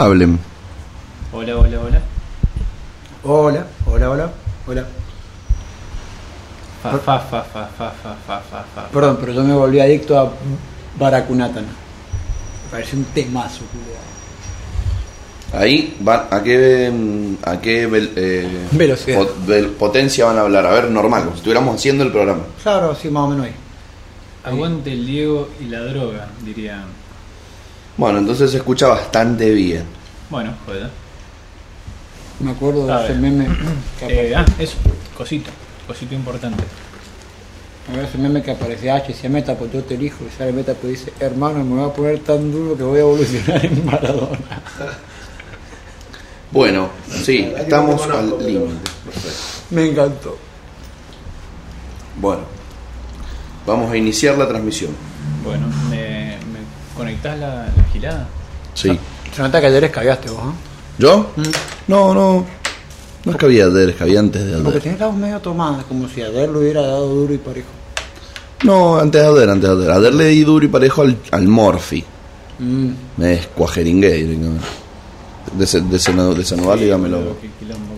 Hablen. Hola, hola, hola. Hola, hola, hola, hola. Fa, fa, fa, fa, fa, fa, fa, fa, fa. Perdón, pero yo me volví adicto a Baracunatana. Me parece un temazo. Ahí van, ¿a qué, a qué vel- eh, Velocidad. pot- vel- potencia van a hablar? A ver, normal, como si estuviéramos haciendo el programa. Claro, sí, más o menos ahí. Aguante el Diego y la droga, diría. Bueno, entonces se escucha bastante bien. Bueno, joder. Me acuerdo de A ese ver. meme. que Eh, ah, eso, cosito, cosito importante. a ver, ese meme que aparece H, si meta, pues yo te elijo. Y sale meta, pues dice, hermano, me voy a poner tan duro que voy a evolucionar en Maradona. Bueno, sí, La verdad que estamos no te conozco, al pero- límite. Perfecto. Me encantó. Bueno, vamos a iniciar la transmisión. Bueno, ¿me, me conectás la, la gilada? Sí. Se nota que ayer escabiaste vos, ¿eh? ¿Yo? Mm. No, no. No es que había ayer, es que había antes de Porque ayer. tenés la voz medio tomada, como si ayer lo hubiera dado duro y parejo. No, antes de ayer, antes de ayer. Ayer le di duro y parejo al, al Morphy. Mm. Me descuajeringué directamente. De, ese- de,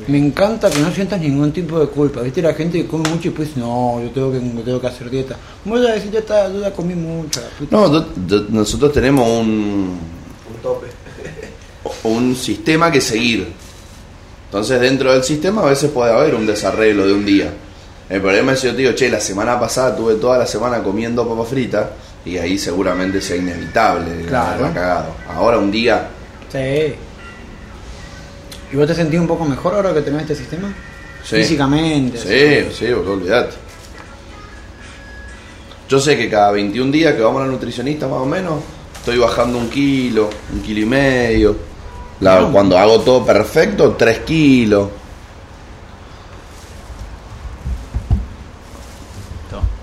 Me encanta que no sientas ningún tipo de culpa. ¿Viste? La gente que come mucho y pues, no, yo tengo que, yo tengo que hacer dieta. Voy a decir, ya está, yo ya comí mucha. puta. No, do- do- nosotros tenemos un, Un tope. un sistema que seguir. Entonces dentro del sistema a veces puede haber un desarreglo de un día. El problema es si yo te digo, che, la semana pasada tuve toda la semana comiendo papa frita y ahí seguramente sea inevitable Claro. cagado. Ahora un día, Sí. ¿Y vos te sentís un poco mejor ahora que tenés este sistema? Sí. Físicamente. sí, sí, boludo, olvidate. Yo sé que cada 21 días que vamos al nutricionista más o menos, estoy bajando un kilo, un kilo y medio. La- No. Cuando hago todo perfecto, 3 kilos.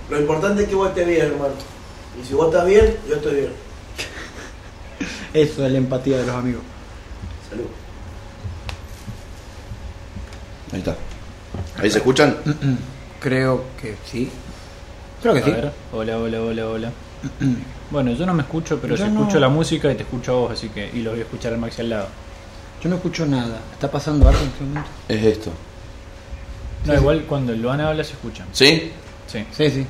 Lo importante es que vos estés bien, hermano. Y si vos estás bien, yo estoy bien. Eso es la empatía de los amigos. Salud. Ahí está. ¿Ahí se escuchan? Creo que sí. Creo que A sí. ver, hola, hola, hola, hola. Bueno, yo no me escucho, pero Yo no. escucho la música y te escucho a vos, así que. Y lo voy a escuchar al Maxi al lado. Yo no escucho nada. ¿Está pasando algo en este momento? Es esto. No, Sí, igual cuando el Luana habla se escucha. ¿Sí? Sí. Sí, sí.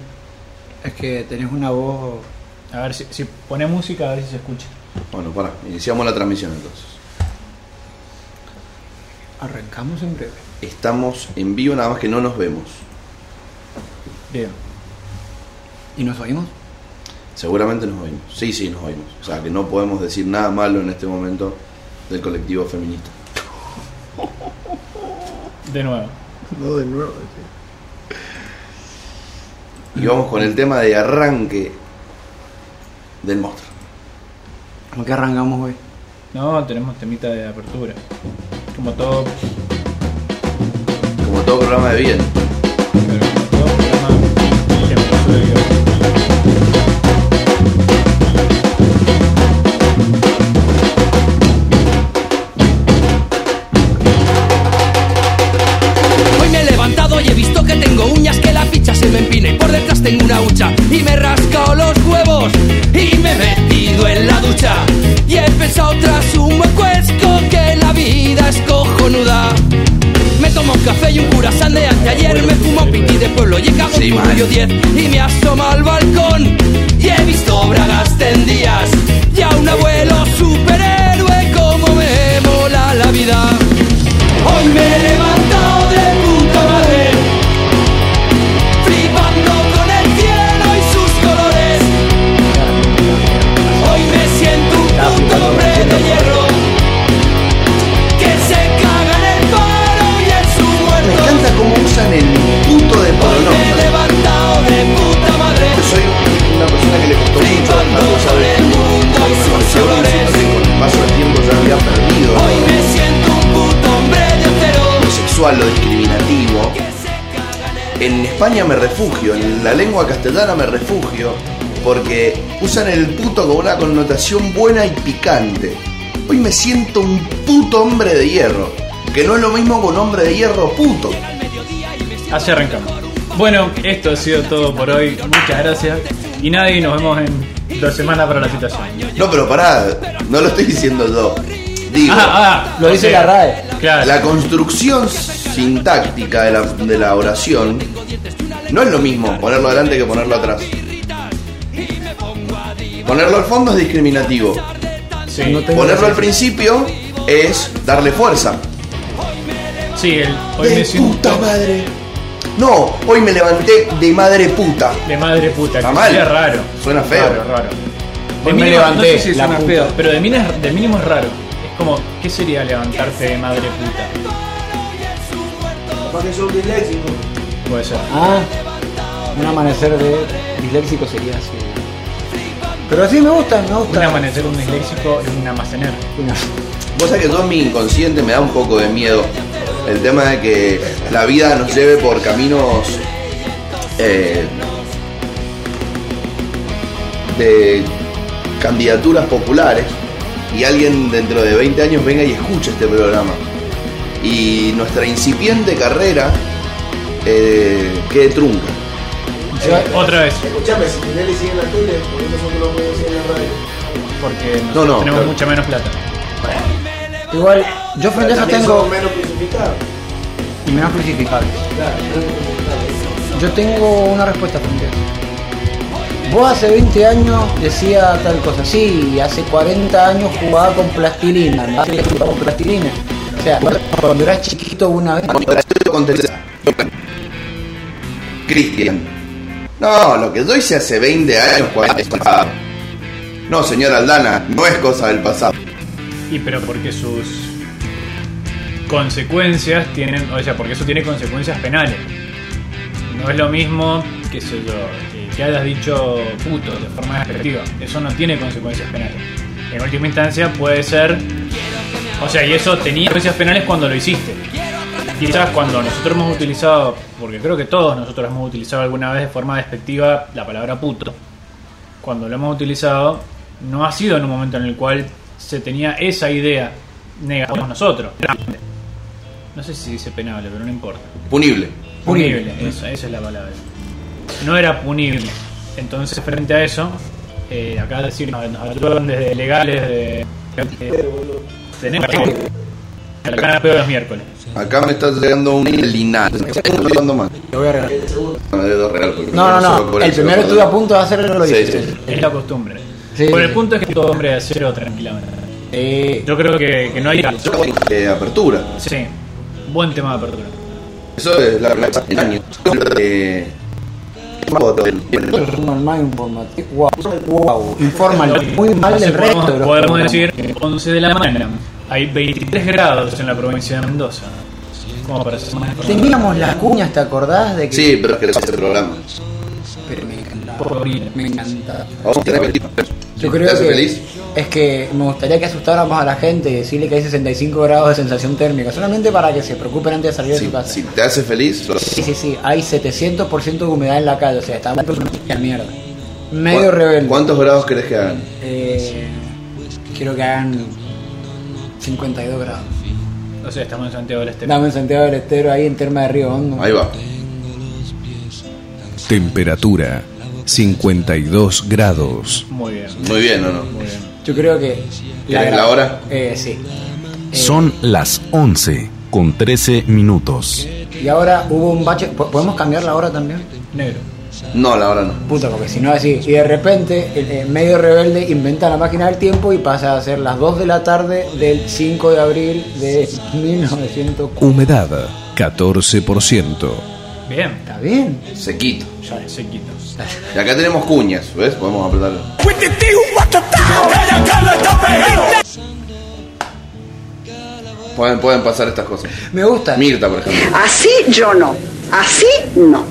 Es que tenés una voz. A ver si, si pone música, a ver si se escucha. Bueno, para. Iniciamos la transmisión entonces. Arrancamos en breve. Estamos en vivo, nada más que no nos vemos. Bien. ¿Y nos oímos? Seguramente nos oímos. Sí, sí, nos oímos. O sea, que no podemos decir nada malo en este momento del colectivo feminista. De nuevo. No, de nuevo. Y vamos con el tema de arranque del monstruo. ¿Cómo que arrancamos hoy? No, tenemos temita de apertura. Como todo. Todo programa de bien. Lengua castellana me refugio, porque usan el puto con una connotación buena y picante. Hoy me siento un puto hombre de hierro, que no es lo mismo que un hombre de hierro puto. Así arrancamos. Bueno, esto ha sido todo por hoy. Muchas gracias. Y nada, y nos vemos en dos semanas para la situación. No, pero pará, no lo estoy diciendo yo. Digo, Ah, ah, Lo dice ok. la RAE. Claro. la construcción sintáctica de la, de la oración no es lo mismo ponerlo adelante que ponerlo atrás. Ponerlo al fondo es discriminativo. Sí, No tengo Ponerlo al principio es darle fuerza. sí, el, hoy de me siento puta madre. No, hoy me levanté de madre puta. de madre puta. Está que mal. suena raro. Suena feo. Raro, raro. De Hoy me levanté, no sé si la suena puta. feo, pero de mínimo, es, de mínimo es raro. Es como, ¿qué sería levantarte de madre puta? Capaz que soy disléxico. Puede ser. Ah, un amanecer de disléxico sería así. Pero sí me gusta, me Un gusta. amanecer, un disléxico y un almacener. Una- Vos sabés que todo mi inconsciente me da un poco de miedo. El tema de que la vida nos lleve por caminos eh, de candidaturas populares y alguien dentro de 20 años venga y escuche este programa. Y nuestra incipiente carrera eh, quede trunca. Otra vez, Escuchame, si Tinelli sigue en la tele, ¿por qué nosotros no podemos seguir en la radio? porque No, no, tenemos claro. mucha menos plata. Igual, yo frente a eso tengo. menos crucificados. Y menos crucificables. Claro, menos crucificados. Yo tengo una respuesta frente a eso. Vos hace 20 años decía tal cosa, sí, hace 40 años jugaba con plastilina, jugaba con plastilina. O sea, cuando eras chiquito una vez, Cristian. No, lo que yo hice hace 20 años, 40 es pasado. No, señora Aldana, no es cosa del pasado. Y pero porque sus consecuencias tienen, o sea, porque eso tiene consecuencias penales. No es lo mismo, qué sé yo, que, que hayas dicho puto de forma despectiva. Eso no tiene consecuencias penales. En última instancia puede ser, o sea, y eso tenía consecuencias penales cuando lo hiciste. Quizás cuando nosotros hemos utilizado, porque creo que todos nosotros hemos utilizado alguna vez de forma despectiva la palabra puto, cuando lo hemos utilizado, no ha sido en un momento en el cual se tenía esa idea negativa nosotros. No sé si dice penable, pero no importa. Punible. Punible, esa, esa es la palabra. No era punible. Entonces, frente a eso, eh, acá decir, nos nos ayudan desde legales de. de- tenemos la cara peor los miércoles. Acá me está llegando un linaje. Lo voy a regalar. No, No, no, el primero estuve a punto de hacerlo, lo sí. Es la costumbre. Sí, Por el punto es que todo hombre de acero tranquilamente. Eh, Yo creo que, que no hay. Eh, apertura. Sí, buen tema de apertura. Eso es la verdad del año. Eh, informal, muy mal del resto. podemos, decir que 11 de la mañana hay 23 grados en la provincia de Mendoza. Como para ser más informado. Teníamos las cuñas, ¿te acordás de que.? Sí, pero es que no es este programa. Pero me encantaba. Me encantaba. Vamos, ¿tenés feliz? Yo ¿Te creo hace que feliz? es que me gustaría que asustáramos a la gente y decirle que hay 65 grados de sensación térmica, solamente para que se preocupen antes de salir de su casa. si te hace feliz, lo- Sí, sí, sí, hay 700% de humedad en la calle, o sea, estamos una mierda. Medio ¿Cuán- rebelde. ¿Cuántos grados querés que hagan? Eh, quiero que hagan 52 grados. O sea, estamos en Santiago del Este. Dame en Santiago del Estero, ahí en Terma de Río Hondo. Ahí va. Temperatura 52 grados. Muy bien. Muy bien, ¿o no? Muy bien. Yo creo que... ¿Querés gra- la hora? Eh, sí. Son las 11 con 13 minutos. Y ahora hubo un bache... ¿Po- ¿Podemos cambiar la hora también? Negro. No, la hora no. Puta, porque si no así. Y de repente, el eh, medio rebelde inventa la máquina del tiempo y pasa a ser las 2 de la tarde del 5 de abril de 1904. Humedad 14%. Bien. Está bien. Sequito. Se quita. Y acá tenemos cuñas, ¿ves? Podemos apretar. Pueden, pueden pasar estas cosas. Me gusta. Mirta, por ejemplo. Así yo no. Así no.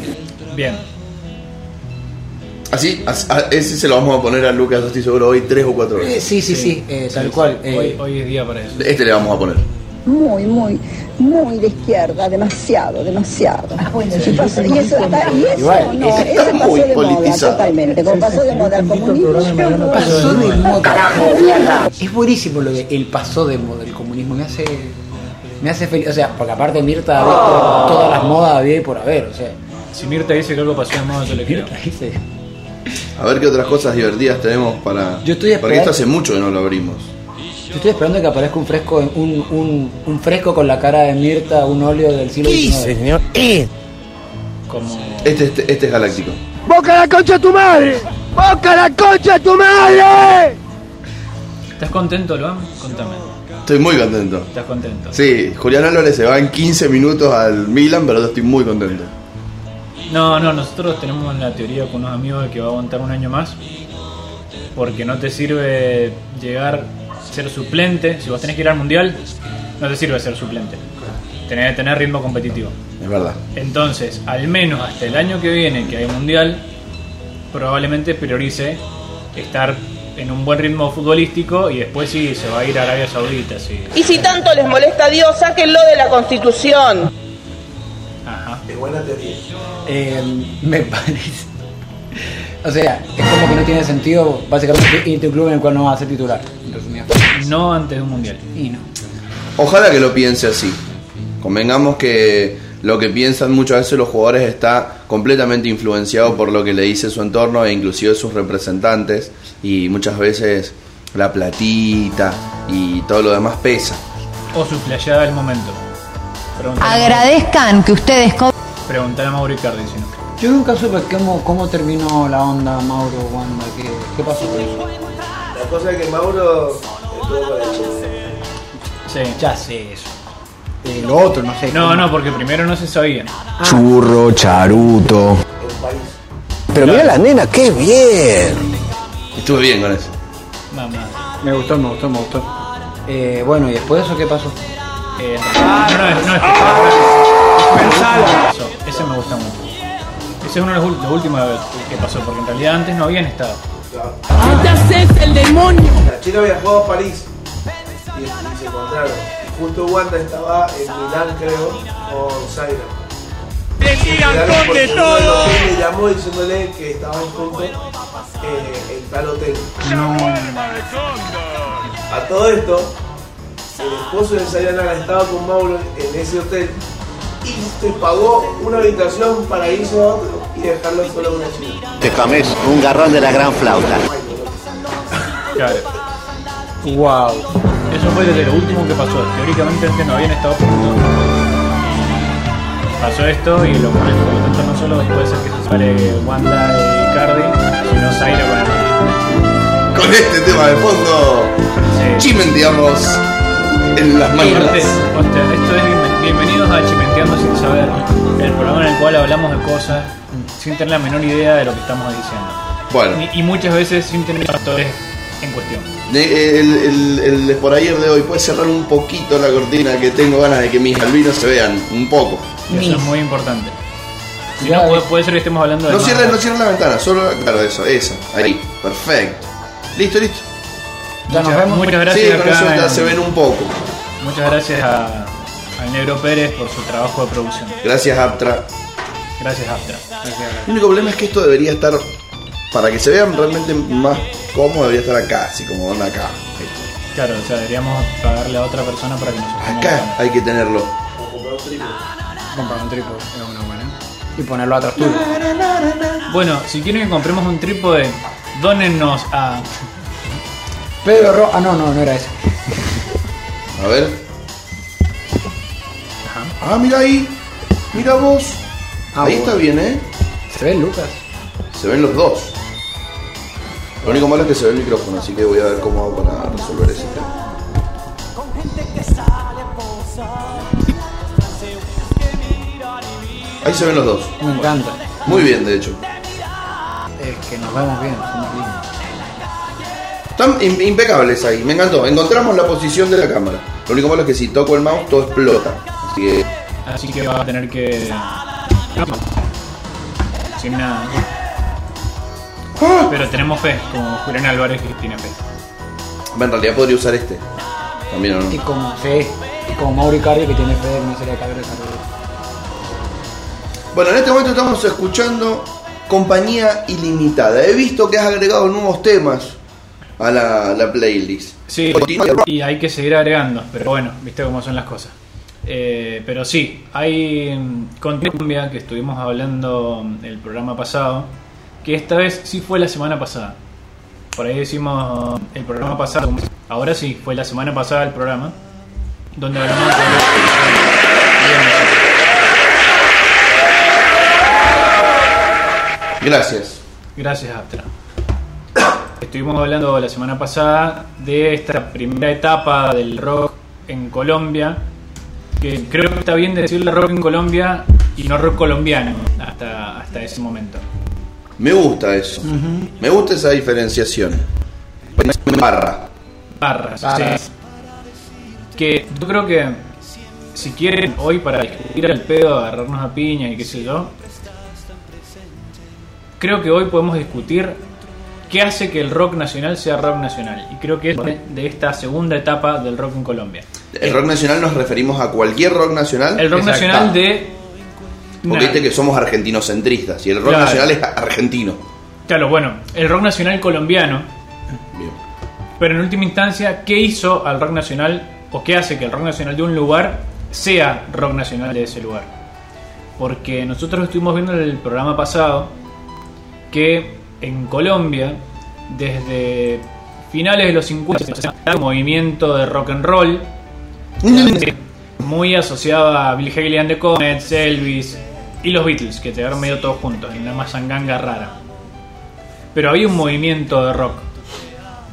Bien. Así, as- a- ese se lo vamos a poner a Lucas, estoy seguro, hoy tres o cuatro Eh, veces. sí, sí, sí, eh, tal cual. eh, Hoy, hoy es día para eso. Este le vamos a poner. Muy, muy, muy de izquierda, demasiado, demasiado. y, pasó- y eso, está, y eso Igual, no, eso está pasó muy de moda politizado. totalmente. Como pasó de moda el comunismo. pasó de moda. Es buenísimo lo de el pasó de moda el comunismo. Me hace, me hace feliz. O sea, porque aparte Mirta ha visto todas las modas había y por haber. O sea, Si Mirta dice que algo pasó de moda, yo le creo. Mirta dice. A ver qué otras cosas divertidas tenemos para. Yo estoy Porque esto hace mucho que no lo abrimos. Yo estoy esperando que aparezca un fresco, un, un, un fresco con la cara de Mirta, un óleo del siglo XIX. señor? Como Este, este, este es galáctico. ¡Boca la concha a tu madre! ¡Boca la concha a tu madre! ¿Estás contento, Luan? Contame. Estoy muy contento. ¿Estás contento? Sí, Julián Álvarez se va en 15 minutos al Milan, pero yo estoy muy contento. No, no, nosotros tenemos la teoría con unos amigos de que va a aguantar un año más. Porque no te sirve llegar a ser suplente. Si vos tenés que ir al mundial, no te sirve ser suplente. Tenés que tener ritmo competitivo. Es verdad. Entonces, al menos hasta el año que viene, que hay mundial, probablemente priorice estar en un buen ritmo futbolístico y después sí se va a ir a Arabia Saudita. Sí. Y si tanto les molesta a Dios, sáquenlo de la Constitución. Buena teoría. Eh, me parece. O sea, es como que no tiene sentido básicamente irte a un club en el cual no vas a ser titular. No antes de un mundial. Y no. Ojalá que lo piense así. Convengamos que lo que piensan muchas veces los jugadores está completamente influenciado por lo que le dice su entorno e inclusive sus representantes y muchas veces la platita y todo lo demás pesa. O su flasheada del momento. Agradezcan que ustedes preguntale a Mauro Icardi si no. Yo nunca supe cómo, cómo terminó la onda Mauro Wanda, qué, qué pasó con eso. La cosa es que Mauro estuvo con el. Sí. Ya sé eso. Eh, lo otro, no sé. No, no, porque primero no se sabía. Churro, charuto. en París. Pero mira la nena, qué bien. Estuve bien con eso. Mamá. Me gustó, me gustó, me gustó. Eh, bueno, ¿y después de eso qué pasó? Eh, no, no, es- no es que Pensalo. Ese me gusta mucho. Ese es uno de los, los últimos que pasó, porque en realidad antes no habían estado. La chica viajó a París y, y se encontraron. Y justo Wanda estaba en Milán, creo, con Zaira. Porque uno del hotel Le llamó diciéndole que estaban juntos eh, en tal hotel. A todo esto, el esposo de Zaira estaba con Mauro en ese hotel y te pagó una habitación para irse a otro y dejarlo solo con una chica. Te comes un garrón de la gran flauta. Claro. Wow. Eso fue desde lo último que pasó. Teóricamente antes no habían estado juntos. Pasó esto y lo comento. Por lo tanto, no solo puede ser que se separe Wanda y Cardi, sino Zaira con el Con este tema de fondo, Sí. chimenteamos en las esto es bienven- bienvenidos a Chimenteando sin saber, el programa en el cual hablamos de cosas sin tener la menor idea de lo que estamos diciendo. Bueno, Y, y muchas veces sin tener los factores en cuestión. de- el, el, el por ayer de hoy puede cerrar un poquito la cortina que tengo ganas de que mis albinos se vean un poco. Y Eso es muy importante. Si Ya, no, puede, eh. puede ser que estemos hablando de. No más- cierren, no cierren la ventana, solo, claro, eso, esa, ahí, perfecto. Listo, listo. Ya nos Muchas- vemos. Muchas gracias. Sí, con acá eso ya en- se ven un poco. Muchas gracias a, al Negro Pérez por su trabajo de producción. Gracias, Aptra. Gracias, Astra. El único problema es que esto debería estar, para que se vean realmente más cómodo, debería estar acá, así como van acá. Claro, o sea, deberíamos pagarle a otra persona para que nos Acá hay que tenerlo. Comprar un trípode, es una buena. Y ponerlo atrás tuyo. Bueno, si quieren que compremos un trípode, dónennos a. Pedro Ro... Ah, no, no, no era ese. A ver. Ah, mira ahí. Mira vos. Ah, ahí bueno. está bien, ¿eh? ¿Se ve Lucas? Se ven los dos. Lo único malo es que se ve el micrófono, así que voy a ver cómo hago para resolver ese tema. Ahí se ven los dos. Me encanta. Muy bien, de hecho. Es que nos vemos bien, somos lindos. Están im- impecables ahí, me encantó. Encontramos la posición de la cámara. Lo único malo es que si toco el mouse todo explota. Así que Así que va a tener que. Sin nada. Pero tenemos fe, como Julián Álvarez que tiene fe. en realidad podría usar este. También o no. Y como, sí, y como Mauro Icardi que tiene fe en una serie de cabezas. Bueno, en este momento estamos escuchando Compañía Ilimitada. He visto que has agregado nuevos temas a la, la playlist. Sí, y hay que seguir agregando, pero bueno, viste cómo son las cosas. Eh, pero sí, hay mm, con cumbia que estuvimos hablando mm, el programa pasado, que esta vez sí fue la semana pasada. por ahí decimos el programa pasado, ahora sí, fue la semana pasada el programa, donde hablamos de... Gracias. Gracias, Astra. Estuvimos hablando la semana pasada de esta primera etapa del rock en Colombia, que creo que está bien decirle rock en Colombia y no rock colombiano hasta, hasta ese momento. Me gusta eso. Me gusta esa diferenciación. Barra. Barras, Barras. sí. Que yo creo que si quieren hoy para discutir al pedo, agarrarnos a piña y qué sé yo, creo que hoy podemos discutir qué hace que el rock nacional sea rock nacional. Y creo que es de, de esta segunda etapa del rock en Colombia. El rock nacional nos referimos a cualquier rock nacional. El rock Exacto. nacional de... Porque viste que somos argentinocentristas y el rock Claro. nacional es argentino. Claro, bueno, el rock nacional colombiano, Bien. pero en última instancia, ¿qué hizo al rock nacional o qué hace que el rock nacional de un lugar sea rock nacional de ese lugar? Porque nosotros estuvimos viendo en el programa pasado que en Colombia, desde finales de los 50, se movimiento de rock and roll muy asociado a Bill Haley and the Comets, Elvis y los Beatles, que quedaron medio todos juntos, en una mazanganga rara. Pero había un movimiento de rock.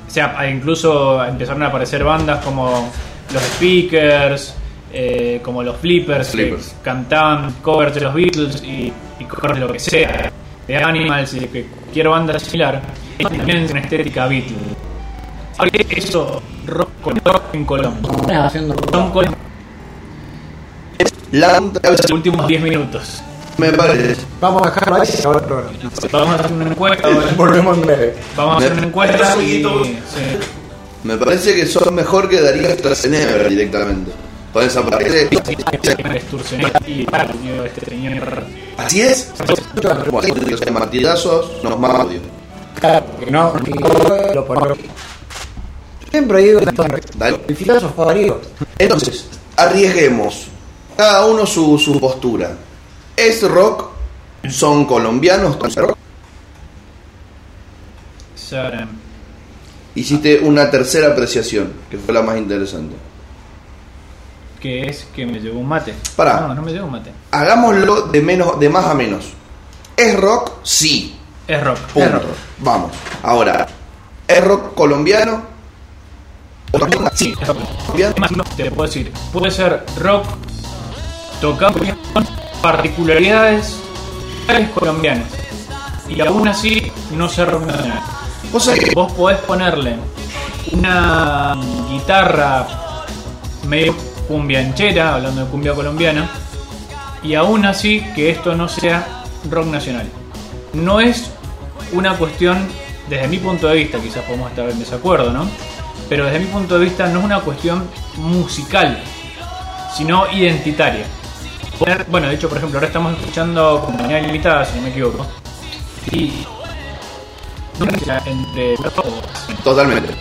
O sea, incluso empezaron a aparecer bandas como los Speakers, eh, como los Flippers, Flippers. que cantaban covers de los Beatles y, y covers de lo que sea, de Animals y de cualquier banda similar, también una estética Beatles. Ahora, eso, rock, rock en Colombia. haciendo Son Colombia La los últimos 10 minutos. me parece. Vamos a dejarlo ahí y programa. Vamos a hacer una encuesta. ahora. Volvemos en breve. Vamos a hacer una encuesta y. Poquito. sí. Me parece que son mejor que Darío Strazenever directamente. Este señor. Así es. Martillazos nos más audio. Claro, que no, lo ponemos. Siempre digo Dale. el filósofo. Entonces, arriesguemos. Cada uno su, su postura. ¿Es rock? ¿Son colombianos? con rock? Hiciste una tercera apreciación, que fue la más interesante. Que es que me llevó un mate. Pará. No, no me llevó un mate. Hagámoslo de menos, de más a menos. ¿Es rock? Sí. Es rock. Punto. Es rock. Vamos. Ahora, ¿es rock colombiano? Sí. Más, no, te puedo decir, puede ser rock tocado con particularidades colombianas. Y aún así no ser rock nacional. O sea Vos podés ponerle una guitarra medio cumbianchera, hablando de cumbia colombiana, y aún así que esto no sea rock nacional. No es una cuestión, desde mi punto de vista, quizás podemos estar en desacuerdo, ¿no? Pero desde mi punto de vista no es una cuestión musical, sino identitaria. Bueno, de hecho, por ejemplo, ahora estamos escuchando Compañía Limitada, si no me equivoco. Y entre totalmente.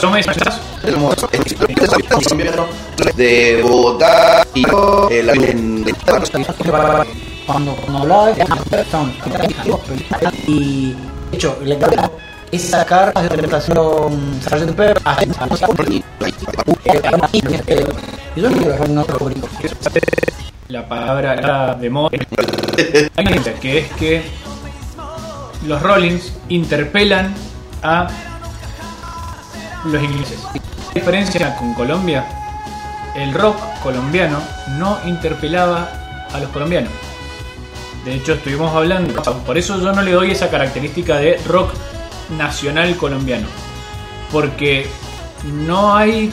son esas Tenemos colombiano de Bogotá y el en- Cuando, cuando hablaba de son y de hecho le es sacar la interpretación Sargento Pepper a y yo no quiero dejar un otro público la palabra de moda que es que los Rollins interpelan a los ingleses. La diferencia con Colombia, el rock colombiano no interpelaba a los colombianos. De hecho, estuvimos hablando, por eso yo no le doy esa característica de rock nacional colombiano. Porque no hay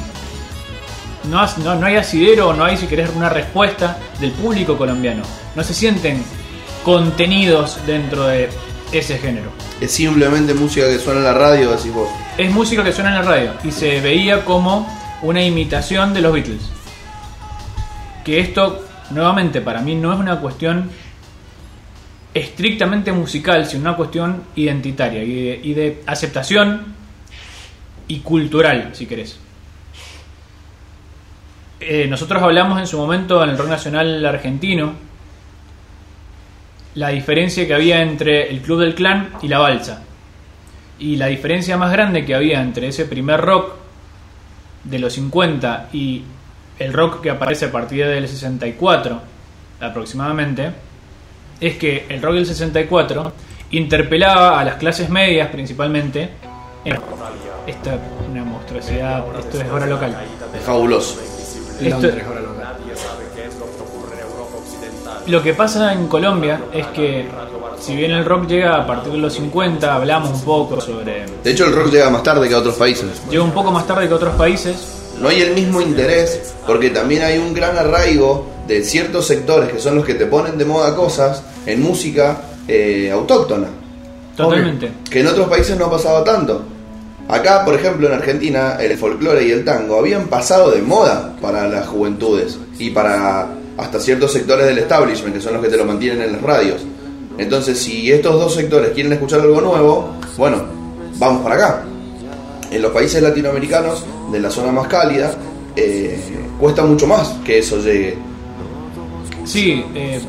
no, no, no hay asidero, no hay, si querés, una respuesta del público colombiano. No se sienten contenidos dentro de ese género. Es simplemente música que suena en la radio, decís vos. Es música que suena en la radio y se veía como una imitación de los Beatles. Que esto, nuevamente, para mí no es una cuestión estrictamente musical, sino una cuestión identitaria y de, aceptación y cultural, si querés. Eh, nosotros hablamos en su momento en el rock nacional argentino la diferencia que había entre el Club del Clan y la Balsa. Y la diferencia más grande que había entre ese primer rock de los 50 y el rock que aparece a partir del 64 aproximadamente, es que el rock del 64 interpelaba a las clases medias principalmente. en- Esta es una monstruosidad, esto es hora local. Es fabuloso. Esto- lo que pasa en Colombia es que si bien el rock llega a partir de los 50, hablamos un poco sobre... De hecho, el rock llega más tarde que a otros países. Llega un poco más tarde que otros países, No hay el mismo interés porque también hay un gran arraigo de ciertos sectores que son los que te ponen de moda cosas en música eh, autóctona. totalmente. Que en otros países no ha pasado tanto. Acá, por ejemplo, en Argentina, el folclore y el tango habían pasado de moda para las juventudes y para hasta ciertos sectores del establishment, que son los que te lo mantienen en las radios. Entonces, si estos dos sectores quieren escuchar algo nuevo, bueno, vamos para acá. En los países latinoamericanos, de la zona más cálida, eh, cuesta mucho más que eso llegue. Sí, eh,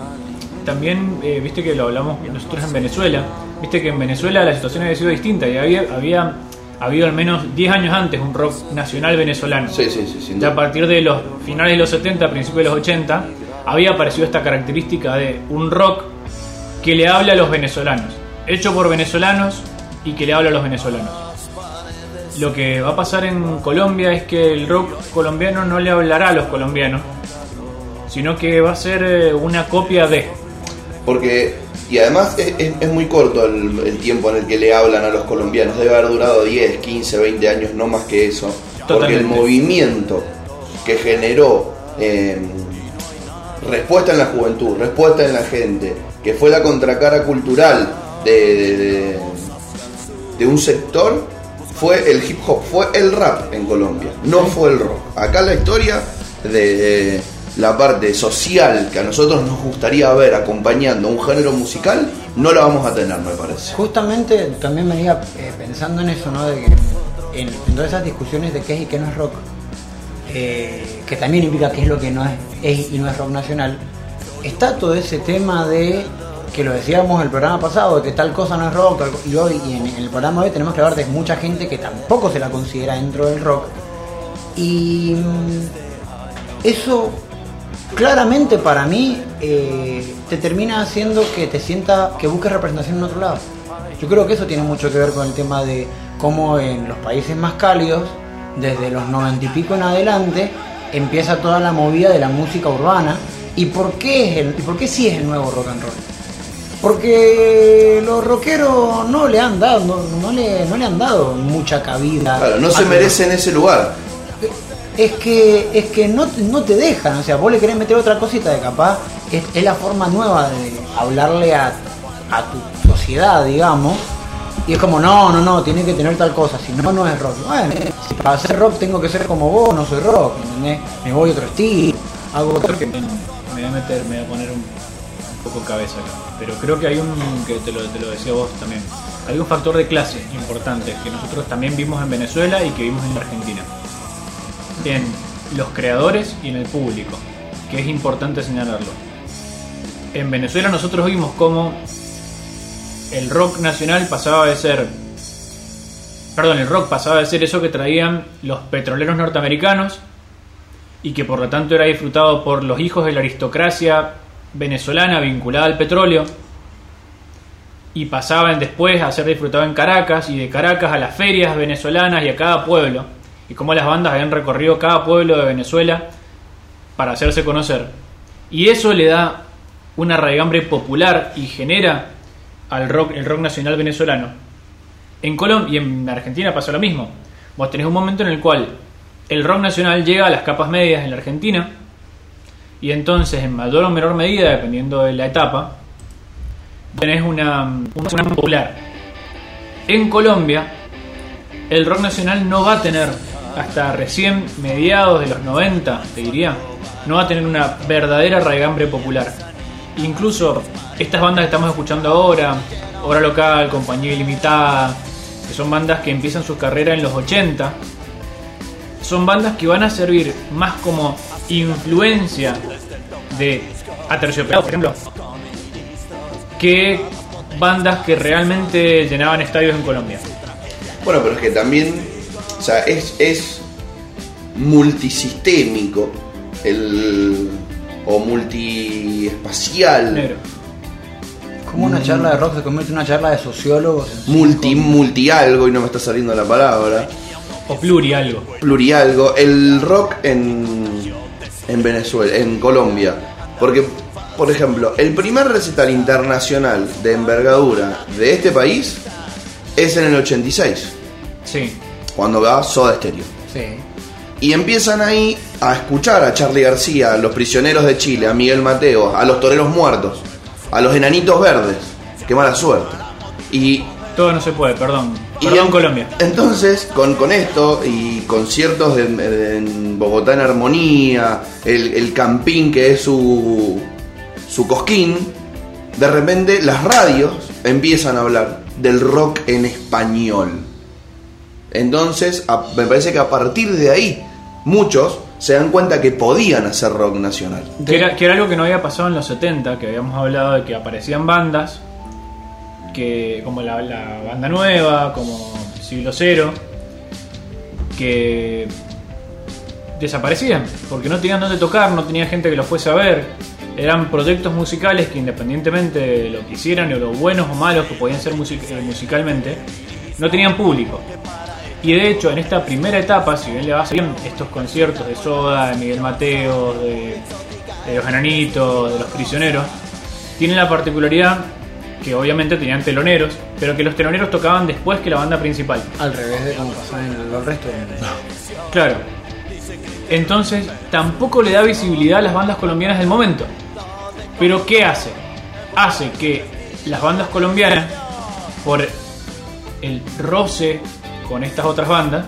también eh, viste que lo hablamos nosotros en Venezuela, viste que en Venezuela la situación había sido distinta y había, había habido al menos 10 años antes un rock nacional venezolano. Sí, sí, sí, sin Ya a partir de los finales de los 70, principios de los 80, había aparecido esta característica de un rock que le habla a los venezolanos, hecho por venezolanos y que le habla a los venezolanos. Lo que va a pasar en Colombia es que el rock colombiano no le hablará a los colombianos, sino que va a ser eh, una copia de. Porque, y además es, es- es muy corto el, el tiempo en el que le hablan a los colombianos. Debe haber durado 10, 15, 20 años, no más que eso. Porque el movimiento que generó eh, respuesta en la juventud, respuesta en la gente, que fue la contracara cultural de, de- de- de un sector, fue el hip hop, fue el rap en Colombia, no fue el rock. Acá la historia de la parte social que a nosotros nos gustaría ver acompañando un género musical, no la vamos a tener, me parece. Justamente también venía eh, pensando en eso, ¿no? De que en, todas esas discusiones de qué es y qué no es rock, eh, que también implica qué es lo que no es, es y no es rock nacional, está todo ese tema de que lo decíamos en el programa pasado, que tal cosa no es rock, y hoy en el programa de hoy tenemos que hablar de mucha gente que tampoco se la considera dentro del rock. Y mm, eso claramente para mí eh, te termina haciendo que te sienta que busques representación en otro lado. Yo creo que eso tiene mucho que ver con el tema de cómo en los países más cálidos, desde los noventa y pico en adelante, empieza toda la movida de la música urbana. ¿Y por qué, es el, y por qué sí es el nuevo rock and roll? Porque los rockeros no le han dado, no, no le, no le han dado mucha cabida. Claro, no se merecen ese lugar. Es que es que no, te- no te dejan, o sea, vos le querés meter otra cosita de capaz, es, es la forma nueva de hablarle a, a tu sociedad, digamos, y es como, no, no, no, tiene que tener tal cosa, si no, no es rock. Bueno, si para hacer rock tengo que ser como vos, no soy rock, ¿entendés? Me voy a otro estilo, hago otro que... Me voy a meter, me voy a poner un, un poco cabeza acá. Pero creo que hay un, que te lo, te lo decía vos también, hay un factor de clase importante que nosotros también vimos en Venezuela y que vimos en Argentina. En los creadores y en el público, que es importante señalarlo. En Venezuela nosotros vimos cómo el rock nacional pasaba de ser perdón, el rock pasaba de ser eso que traían los petroleros norteamericanos y que por lo tanto era disfrutado por los hijos de la aristocracia venezolana vinculada al petróleo y pasaban después a ser disfrutado en Caracas y de Caracas a las ferias venezolanas y a cada pueblo y cómo las bandas habían recorrido cada pueblo de Venezuela para hacerse conocer. Y eso le da una raigambre popular y genera al rock el rock nacional venezolano. En Colombia y en Argentina pasa lo mismo. Vos tenés un momento en el cual el rock nacional llega a las capas medias en la Argentina y entonces en mayor o menor medida, dependiendo de la etapa, tenés una, una popular. En Colombia, el rock nacional no va a tener, hasta recién mediados de los 90, te diría, no va a tener una verdadera raigambre popular. Incluso estas bandas que estamos escuchando ahora, Hora Local, Compañía Ilimitada, que son bandas que empiezan su carrera en los 80, son bandas que van a servir más como influencia de Aterciopelado, por ejemplo, que bandas que realmente llenaban estadios en Colombia. Bueno, pero es que también, o sea, es, es multisistémico el, o multiespacial. Negro. Como una charla de rock se convierte en una charla de sociólogos. Multi, multi algo, y no me está saliendo la palabra. O pluri algo. Plurialgo. El rock en, en Venezuela, en Colombia. Porque, por ejemplo, el primer recital internacional de envergadura de este país es en el 86, Sí. Cuando va Soda Stereo. Sí. Y empiezan ahí a escuchar a Charlie García, a los prisioneros de Chile, a Miguel Mateo, a los toreros muertos, a los enanitos verdes. Qué mala suerte. Y, Todo no se puede, perdón. y Perdón, en- Colombia. Entonces, con, con esto y conciertos de- de- en Bogotá en Armonía, el, el Campín que es su, su cosquín, de repente las radios empiezan a hablar del rock en español. Entonces, me parece que a partir de ahí, muchos se dan cuenta que podían hacer rock nacional. Que era, que era algo que no había pasado en los 70, que habíamos hablado de que aparecían bandas, que como la, banda nueva, como Siglo Cero, que desaparecían, porque no tenían dónde tocar, no tenía gente que los fuese a ver. Eran proyectos musicales que independientemente de lo que hicieran o lo buenos o malos que podían ser eh, musicalmente, no tenían público. Y de hecho, en esta primera etapa, si bien le va bien estos conciertos de Soda, de Miguel Mateo, de, de los enanitos, de los prisioneros, tienen la particularidad que obviamente tenían teloneros, pero que los teloneros tocaban después que la banda principal. Al revés de como pasó en el, resto del mundo. Claro. Entonces, tampoco le da visibilidad a las bandas colombianas del momento. Pero ¿qué hace? Hace que las bandas colombianas, por el roce con estas otras bandas,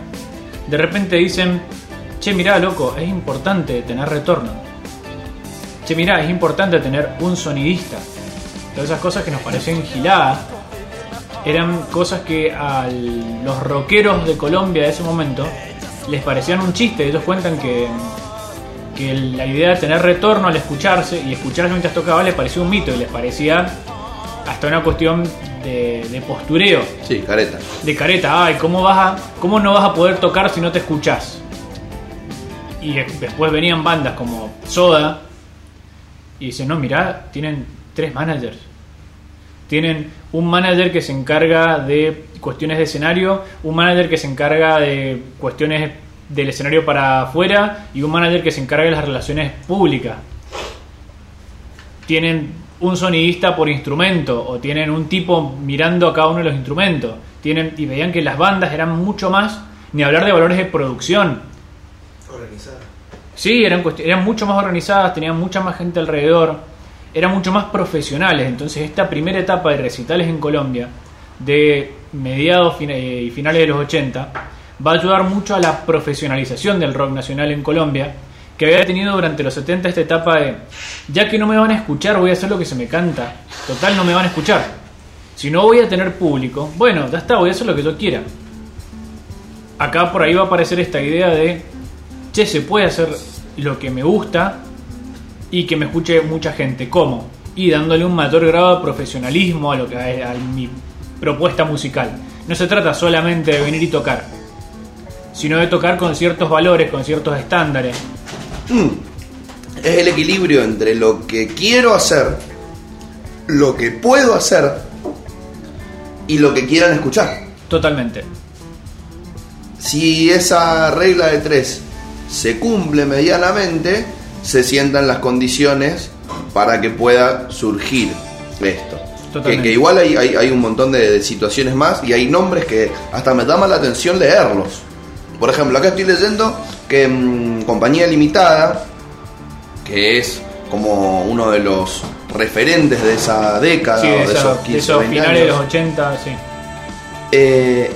de repente dicen, che, mirá, loco, es importante tener retorno. Che, mirá, es importante tener un sonidista. Todas esas cosas que nos parecen giladas, eran cosas que a los rockeros de Colombia de ese momento les parecían un chiste. Ellos cuentan que, que la idea de tener retorno al escucharse y escucharse mientras tocaba les parecía un mito y les parecía hasta una cuestión de, de postureo, Sí, careta. de careta. Ay, ¿cómo, vas a, ¿cómo no vas a poder tocar si no te escuchás? Y de- después venían bandas como Soda y dicen, no, mirá, tienen tres managers. Tienen un manager que se encarga de cuestiones de escenario, un manager que se encarga de cuestiones del escenario para afuera y un manager que se encarga de las relaciones públicas. Tienen un sonidista por instrumento o tienen un tipo mirando a cada uno de los instrumentos. Tienen y veían que las bandas eran mucho más ni hablar de valores de producción, Organizada. Sí, eran, eran mucho más organizadas, tenían mucha más gente alrededor, eran mucho más profesionales. Entonces esta primera etapa de recitales en Colombia, de mediados y finales de los 80, va a ayudar mucho a la profesionalización del rock nacional en Colombia, que había tenido durante los 70 esta etapa de, ya que no me van a escuchar, voy a hacer lo que se me canta. Total, no me van a escuchar. Si no voy a tener público, bueno, ya está, voy a hacer lo que yo quiera. Acá por ahí va a aparecer esta idea de, che, se puede hacer lo que me gusta y que me escuche mucha gente. ¿Cómo? Y dándole un mayor grado de profesionalismo a lo que a, a mi propuesta musical. No se trata solamente de venir y tocar, sino de tocar con ciertos valores, con ciertos estándares. Es el equilibrio entre lo que quiero hacer, lo que puedo hacer y lo que quieran escuchar. Totalmente. Si esa regla de tres se cumple medianamente, se sientan las condiciones para que pueda surgir esto. Que, que igual hay, hay- hay un montón de, de situaciones más y hay nombres que hasta me llama la atención leerlos. Por ejemplo, acá estoy leyendo que mm, Compañía Limitada, que es como uno de los referentes de esa década, Sí, de, de esos de 15, esos 20 finales de años, los 80, sí. eh,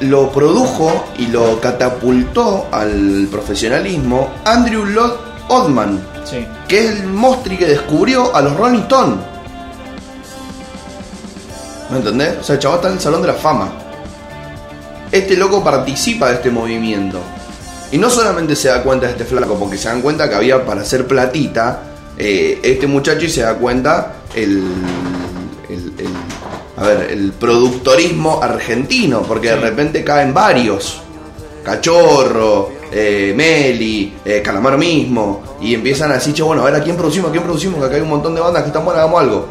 lo produjo y lo catapultó al profesionalismo Andrew Lloyd Oldman, Sí. que es el mostri que descubrió a los Rolling Stones. ¿Me entendés? O sea, el chaval está en el Salón de la Fama. Este loco participa de este movimiento. Y no solamente se da cuenta de este flaco, porque se dan cuenta que había para hacer platita eh, este muchacho y se da cuenta el, el- el a ver, el productorismo argentino, porque de repente caen varios. Cachorro, eh, Meli, eh, Calamaro mismo, y empiezan a decir, che, bueno, a ver a quién producimos, a quién producimos, que acá hay un montón de bandas que están buenas, hagamos algo.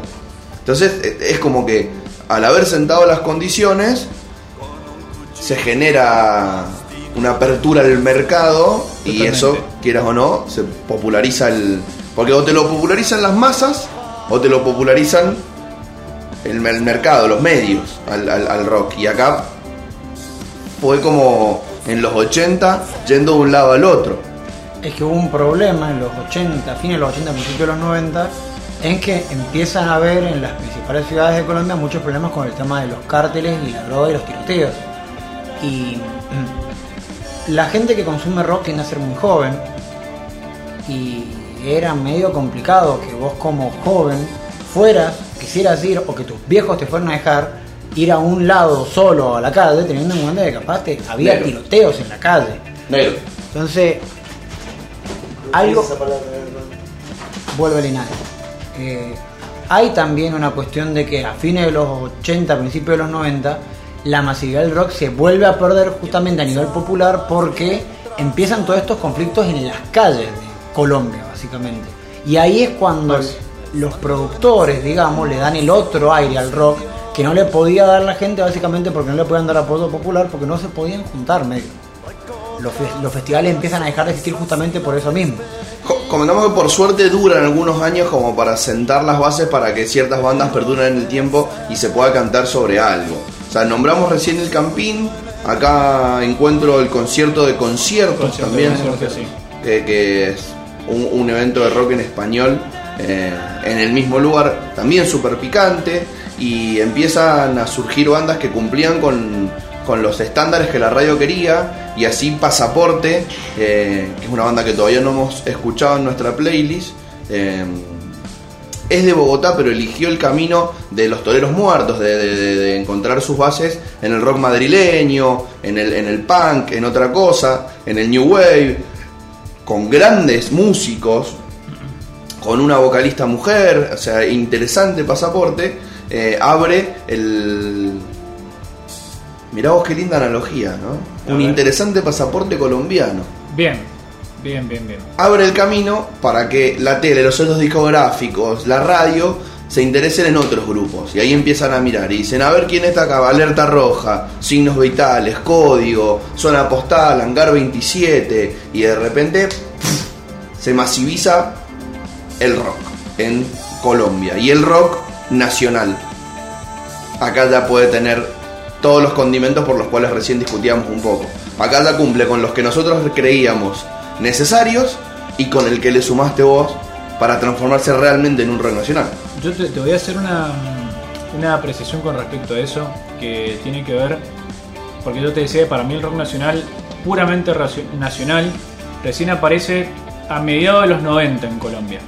Entonces eh, es como que al haber sentado las condiciones, se genera una apertura del mercado y eso, quieras o no, se populariza el... Porque o te lo popularizan las masas o te lo popularizan el, el mercado, los medios al, al- al rock. Y acá fue como en los 80 yendo de un lado al otro. Es que hubo un problema en los 80, fines de los 80, principios de los 90, en que empiezan a haber en las principales ciudades de Colombia muchos problemas con el tema de los cárteles y la droga y los tiroteos. Y la gente que consume rock tiende a ser muy joven y era medio complicado que vos como joven fueras, quisieras ir o que tus viejos te fueran a dejar ir a un lado solo a la calle teniendo en cuenta que capaz te, había Negro. tiroteos en la calle. Negro. Entonces, algo Esa palabra, ¿no? vuelve a Linares. Eh, hay también una cuestión de que a fines de los 80, principios de los 90, la masividad del rock se vuelve a perder justamente a nivel popular porque empiezan todos estos conflictos en las calles de Colombia, básicamente. Y ahí es cuando los productores, digamos, le dan el otro aire al rock que no le podía dar la gente básicamente porque no le podían dar apoyo popular porque no se podían juntar medio. Los, fe- los festivales empiezan a dejar de existir justamente por eso mismo. Co- Comentamos que por suerte duran algunos años como para sentar las bases para que ciertas bandas perduren en el tiempo y se pueda cantar sobre algo. O sea, nombramos recién el Campín, acá encuentro el concierto de conciertos Concierto también, de conciertos, sí. que, que es un, un evento de rock en español eh, en el mismo lugar, también súper picante, y empiezan a surgir bandas que cumplían con, con los estándares que la radio quería, y así Pasaporte, eh, que es una banda que todavía no hemos escuchado en nuestra playlist, eh, es de Bogotá, pero eligió el camino de los toreros muertos, de, de- de- de encontrar sus bases en el rock madrileño, en el, en el punk, en otra cosa, en el new wave, con grandes músicos, con una vocalista mujer, o sea, interesante pasaporte, eh, abre el... Mirá vos qué linda analogía, ¿no? A Un ver. interesante pasaporte colombiano Bien, bien, bien, bien. abre el camino para que la tele, los sellos discográficos, la radio se interesen en otros grupos. Y ahí empiezan a mirar y dicen, a ver quién está acá, alerta roja, signos vitales, código, zona postal, hangar 27. Y de repente se masiviza el rock en Colombia. Y el rock nacional. Acá ya puede tener todos los condimentos por los cuales recién discutíamos un poco. Acá ya cumple con los que nosotros creíamos necesarios y con el que le sumaste vos para transformarse realmente en un rock nacional. Yo te, te voy a hacer una, una apreciación con respecto a eso que tiene que ver, porque yo te decía, para mí el rock nacional, puramente nacional, recién aparece a mediados de los 90 en Colombia.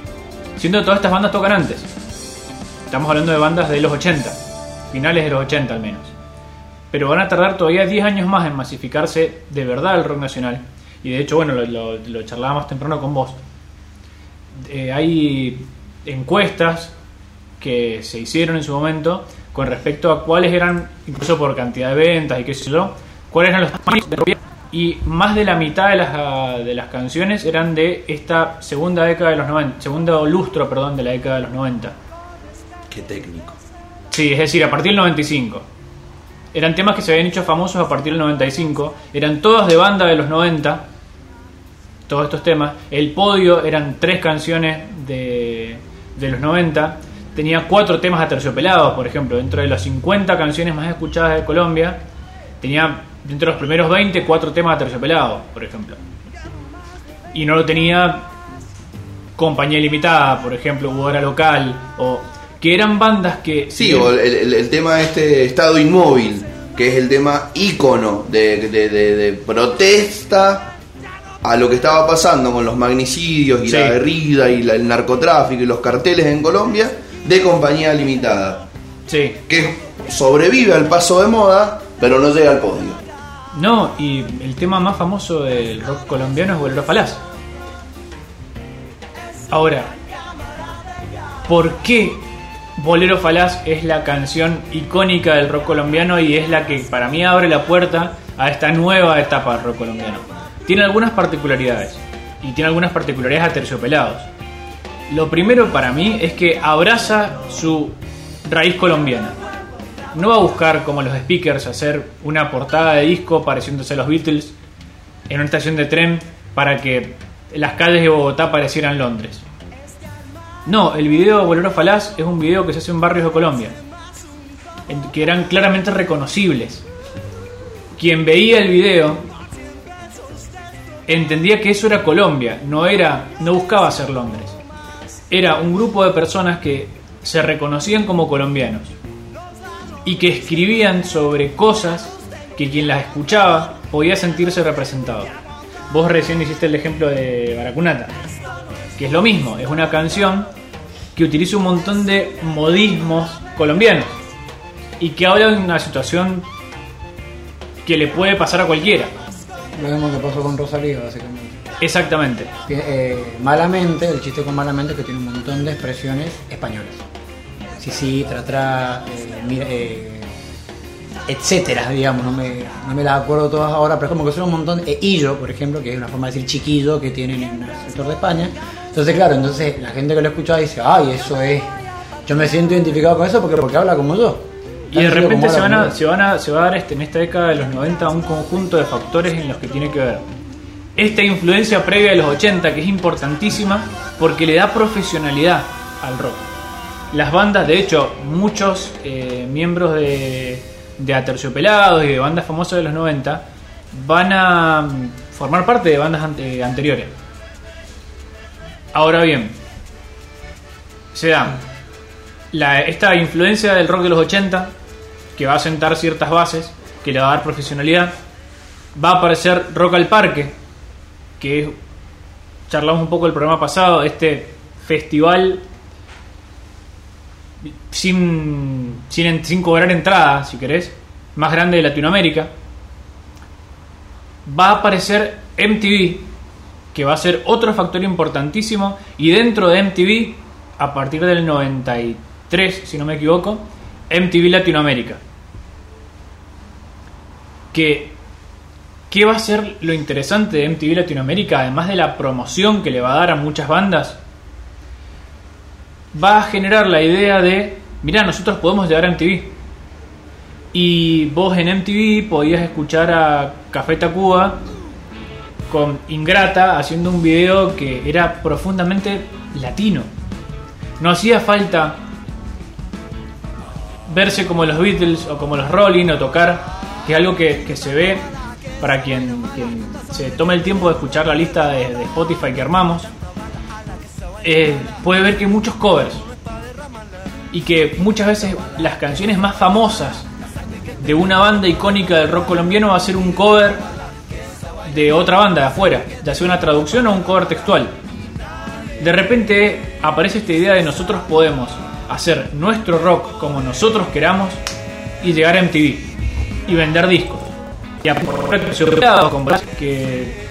Siendo que todas estas bandas tocan antes. Estamos hablando de bandas de los 80, finales de los 80 al menos. Pero van a tardar todavía 10 años más en masificarse de verdad el rock nacional. Y de hecho, bueno, lo, lo, lo charlaba más temprano con vos. Eh, hay encuestas que se hicieron en su momento con respecto a cuáles eran, incluso por cantidad de ventas y qué sé yo, cuáles eran los tamaños de y más de la mitad de las, de las canciones eran de esta segunda década de los 90, segundo lustro, perdón, de la década de los 90. Qué técnico. Sí, es decir, a partir del 95. Eran temas que se habían hecho famosos a partir del 95. Eran todos de banda de los 90. Todos estos temas. El podio eran tres canciones de, de los 90. Tenía cuatro temas aterciopelados, por ejemplo. Dentro de las 50 canciones más escuchadas de Colombia, tenía dentro de los primeros 20 cuatro temas aterciopelados, por ejemplo. Y no lo tenía Compañía Limitada, por ejemplo, Hora Local, o que eran bandas que... Sí, o el, el- tema este estado inmóvil, que es el tema ícono de, de- de- de protesta a lo que estaba pasando con los magnicidios y Sí. la guerrilla y la- el narcotráfico y los carteles en Colombia de compañía limitada. Sí. Que sobrevive al paso de moda, pero no llega al podio. No, y el tema más famoso del rock colombiano es Bolero Falaz. Ahora, ¿por qué Bolero Falaz es la canción icónica del rock colombiano y es la que para mí abre la puerta a esta nueva etapa del rock colombiano. Tiene algunas particularidades y tiene algunas particularidades aterciopelados. Lo primero para mí es que abraza su raíz colombiana. No va a buscar como los speakers hacer una portada de disco pareciéndose a los Beatles en una estación de tren para que las calles de Bogotá parecieran Londres. No, el video Bolero Falaz es un video que se hace en barrios de Colombia, que eran claramente reconocibles. Quien veía el video entendía que eso era Colombia, no era, no buscaba ser Londres. Era un grupo de personas que se reconocían como colombianos y que escribían sobre cosas que quien las escuchaba podía sentirse representado. Vos recién hiciste el ejemplo de Baracunata, que es lo mismo, es una canción que utiliza un montón de modismos colombianos y que habla de una situación que le puede pasar a cualquiera. Lo mismo que pasó con Rosalía, básicamente. Exactamente. Eh, malamente, el chiste con malamente es que tiene un montón de expresiones españolas. Sí, sí, tra, tra, eh, mira, eh, etcétera, digamos, no me, no me las acuerdo todas ahora, pero es como que son un montón. Eh, illo, por ejemplo, que es una forma de decir chiquillo que tienen en el sector de España. Entonces, claro, entonces la gente que lo escucha dice, ay, eso es. Yo me siento identificado con eso porque, porque habla como yo. Y de repente se van, a, se, van a, se va a dar este, en esta década de los 90 un conjunto de factores en los que tiene que ver. Esta influencia previa de los 80 que es importantísima porque le da profesionalidad al rock. Las bandas, de hecho, muchos eh, miembros de, de Aterciopelados y de bandas famosas de los 90 van a mm, formar parte de bandas ante- anteriores. Ahora bien, se da la- esta influencia del rock de los 80, que va a sentar ciertas bases, que le va a dar profesionalidad, va a aparecer Rock al Parque, que es, charlamos un poco el programa pasado, este festival sin, sin, sin cobrar entrada, si querés, más grande de Latinoamérica. Va a aparecer MTV, que va a ser otro factor importantísimo, y dentro de MTV, a partir del 93, si no me equivoco, MTV Latinoamérica. Que, ¿Qué va a ser lo interesante de MTV Latinoamérica? Además de la promoción que le va a dar a muchas bandas, va a generar la idea de, mirá, nosotros podemos llegar a MTV. Y vos en MTV podías escuchar a Café Tacuba con Ingrata haciendo un video que era profundamente latino. No hacía falta verse como los Beatles o como los Rolling o tocar, que es algo que, que se ve para quien, quien se tome el tiempo de escuchar la lista de, Spotify que armamos. eh, puede ver que hay muchos covers y que muchas veces las canciones más famosas de una banda icónica del rock colombiano va a ser un cover de otra banda de afuera, ya sea una traducción o un cover textual. De repente aparece esta idea de nosotros podemos hacer nuestro rock como nosotros queramos y llegar a MTV y vender discos. Y a con que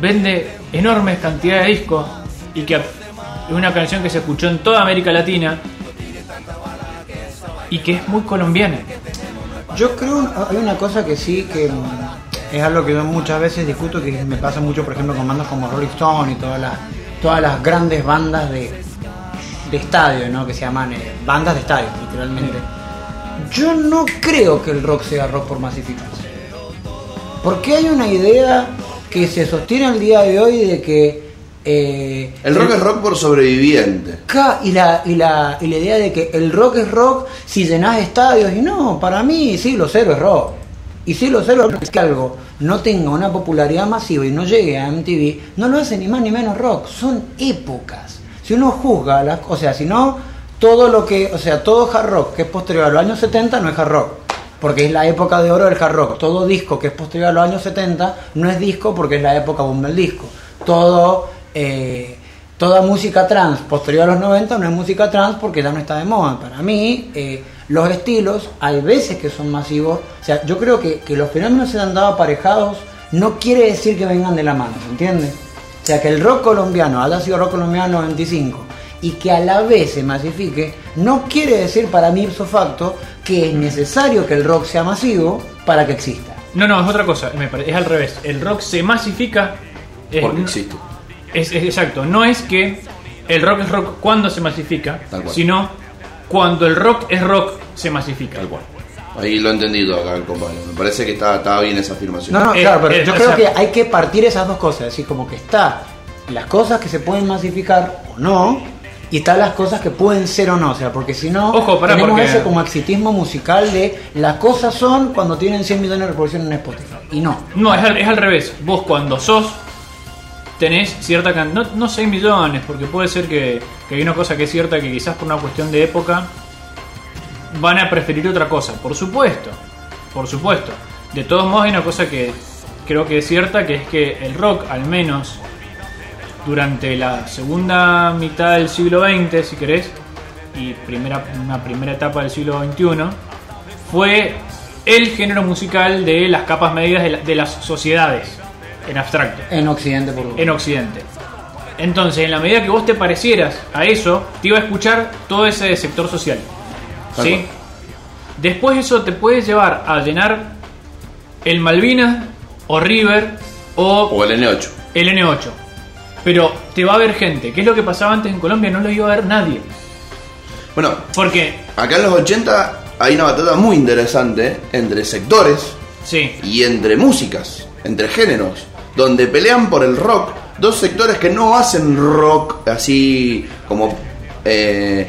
vende enormes cantidades de discos y que es una canción que se escuchó en toda América Latina y que es muy colombiana. Yo creo hay una cosa que sí que mm, es algo que yo muchas veces discuto que me pasa mucho por ejemplo con bandas como Rolling Stone y todas las todas las grandes bandas de, de estadio, ¿no? Que se llaman eh, bandas de estadio, literalmente. Yo no creo que el rock sea rock por masificación. Porque hay una idea que se sostiene al día de hoy de que eh, El rock es rock por sobreviviente. Y la, y, la, y la idea de que el rock es rock si llenás estadios. Y no, para mí siglo cero es rock. Y siglo cero es que algo no tenga una popularidad masiva y no llegue a MTV, no lo hace ni más ni menos rock. Son épocas. Si uno juzga las o sea, si no, todo lo que, o sea, todo hard rock que es posterior a los años 70 no es hard rock. Porque es la época de oro del hard rock. Todo disco que es posterior a los años 70 no es disco porque es la época boom del disco. Todo eh, toda música trans posterior a los 90 no es música trans porque ya no está de moda. Para mí, eh, los estilos hay veces que son masivos. O sea, yo creo que, que los fenómenos se han dado aparejados no quiere decir que vengan de la mano, ¿se entiende? O sea, que el rock colombiano haya sido rock colombiano 95 y que a la vez se masifique, no quiere decir para mí ipso facto que es necesario que el rock sea masivo para que exista. No, no, es otra cosa, me pare- es al revés. El rock se masifica. es- Porque existe. Es, es exacto, no es que el rock es rock cuando se masifica, Tal cual. sino cuando el rock es rock se masifica. Tal cual. Ahí lo he entendido acá el compadre. Me parece que está, está bien esa afirmación. No, no, Eh, claro, pero eh, yo creo sea- que hay que partir esas dos cosas, así como que está las cosas que se pueden masificar o no, y están las cosas que pueden ser o no, o sea, porque si no, Ojo, pará, tenemos porque- ese como exitismo musical de las cosas son cuando tienen 100 millones de reproducciones en Spotify, y no. No, es al, es al revés. Vos cuando sos, tenés cierta cantidad, no, no 6 millones, porque puede ser que, que hay una cosa que es cierta que quizás por una cuestión de época van a preferir otra cosa. Por supuesto, por supuesto. De todos modos hay una cosa que creo que es cierta, que es que el rock, al menos durante la segunda mitad del siglo XX, si querés, y primera, una primera etapa del siglo XXI, fue el género musical de las capas medias de, la- de las sociedades, en abstracto, En Occidente, por lo en Occidente. Entonces, en la medida que vos te parecieras a eso, te iba a escuchar todo ese sector social. ¿Sí? cual. Después eso te puede llevar a llenar el Malvinas o River o O el N8. el N8. Pero te va a ver gente. ¿Qué es lo que pasaba antes en Colombia? No lo iba a ver nadie. Bueno, Porque, acá en los 80 hay una batalla muy interesante entre sectores sí, y entre músicas, entre géneros, donde pelean por el rock dos sectores que no hacen rock así como eh,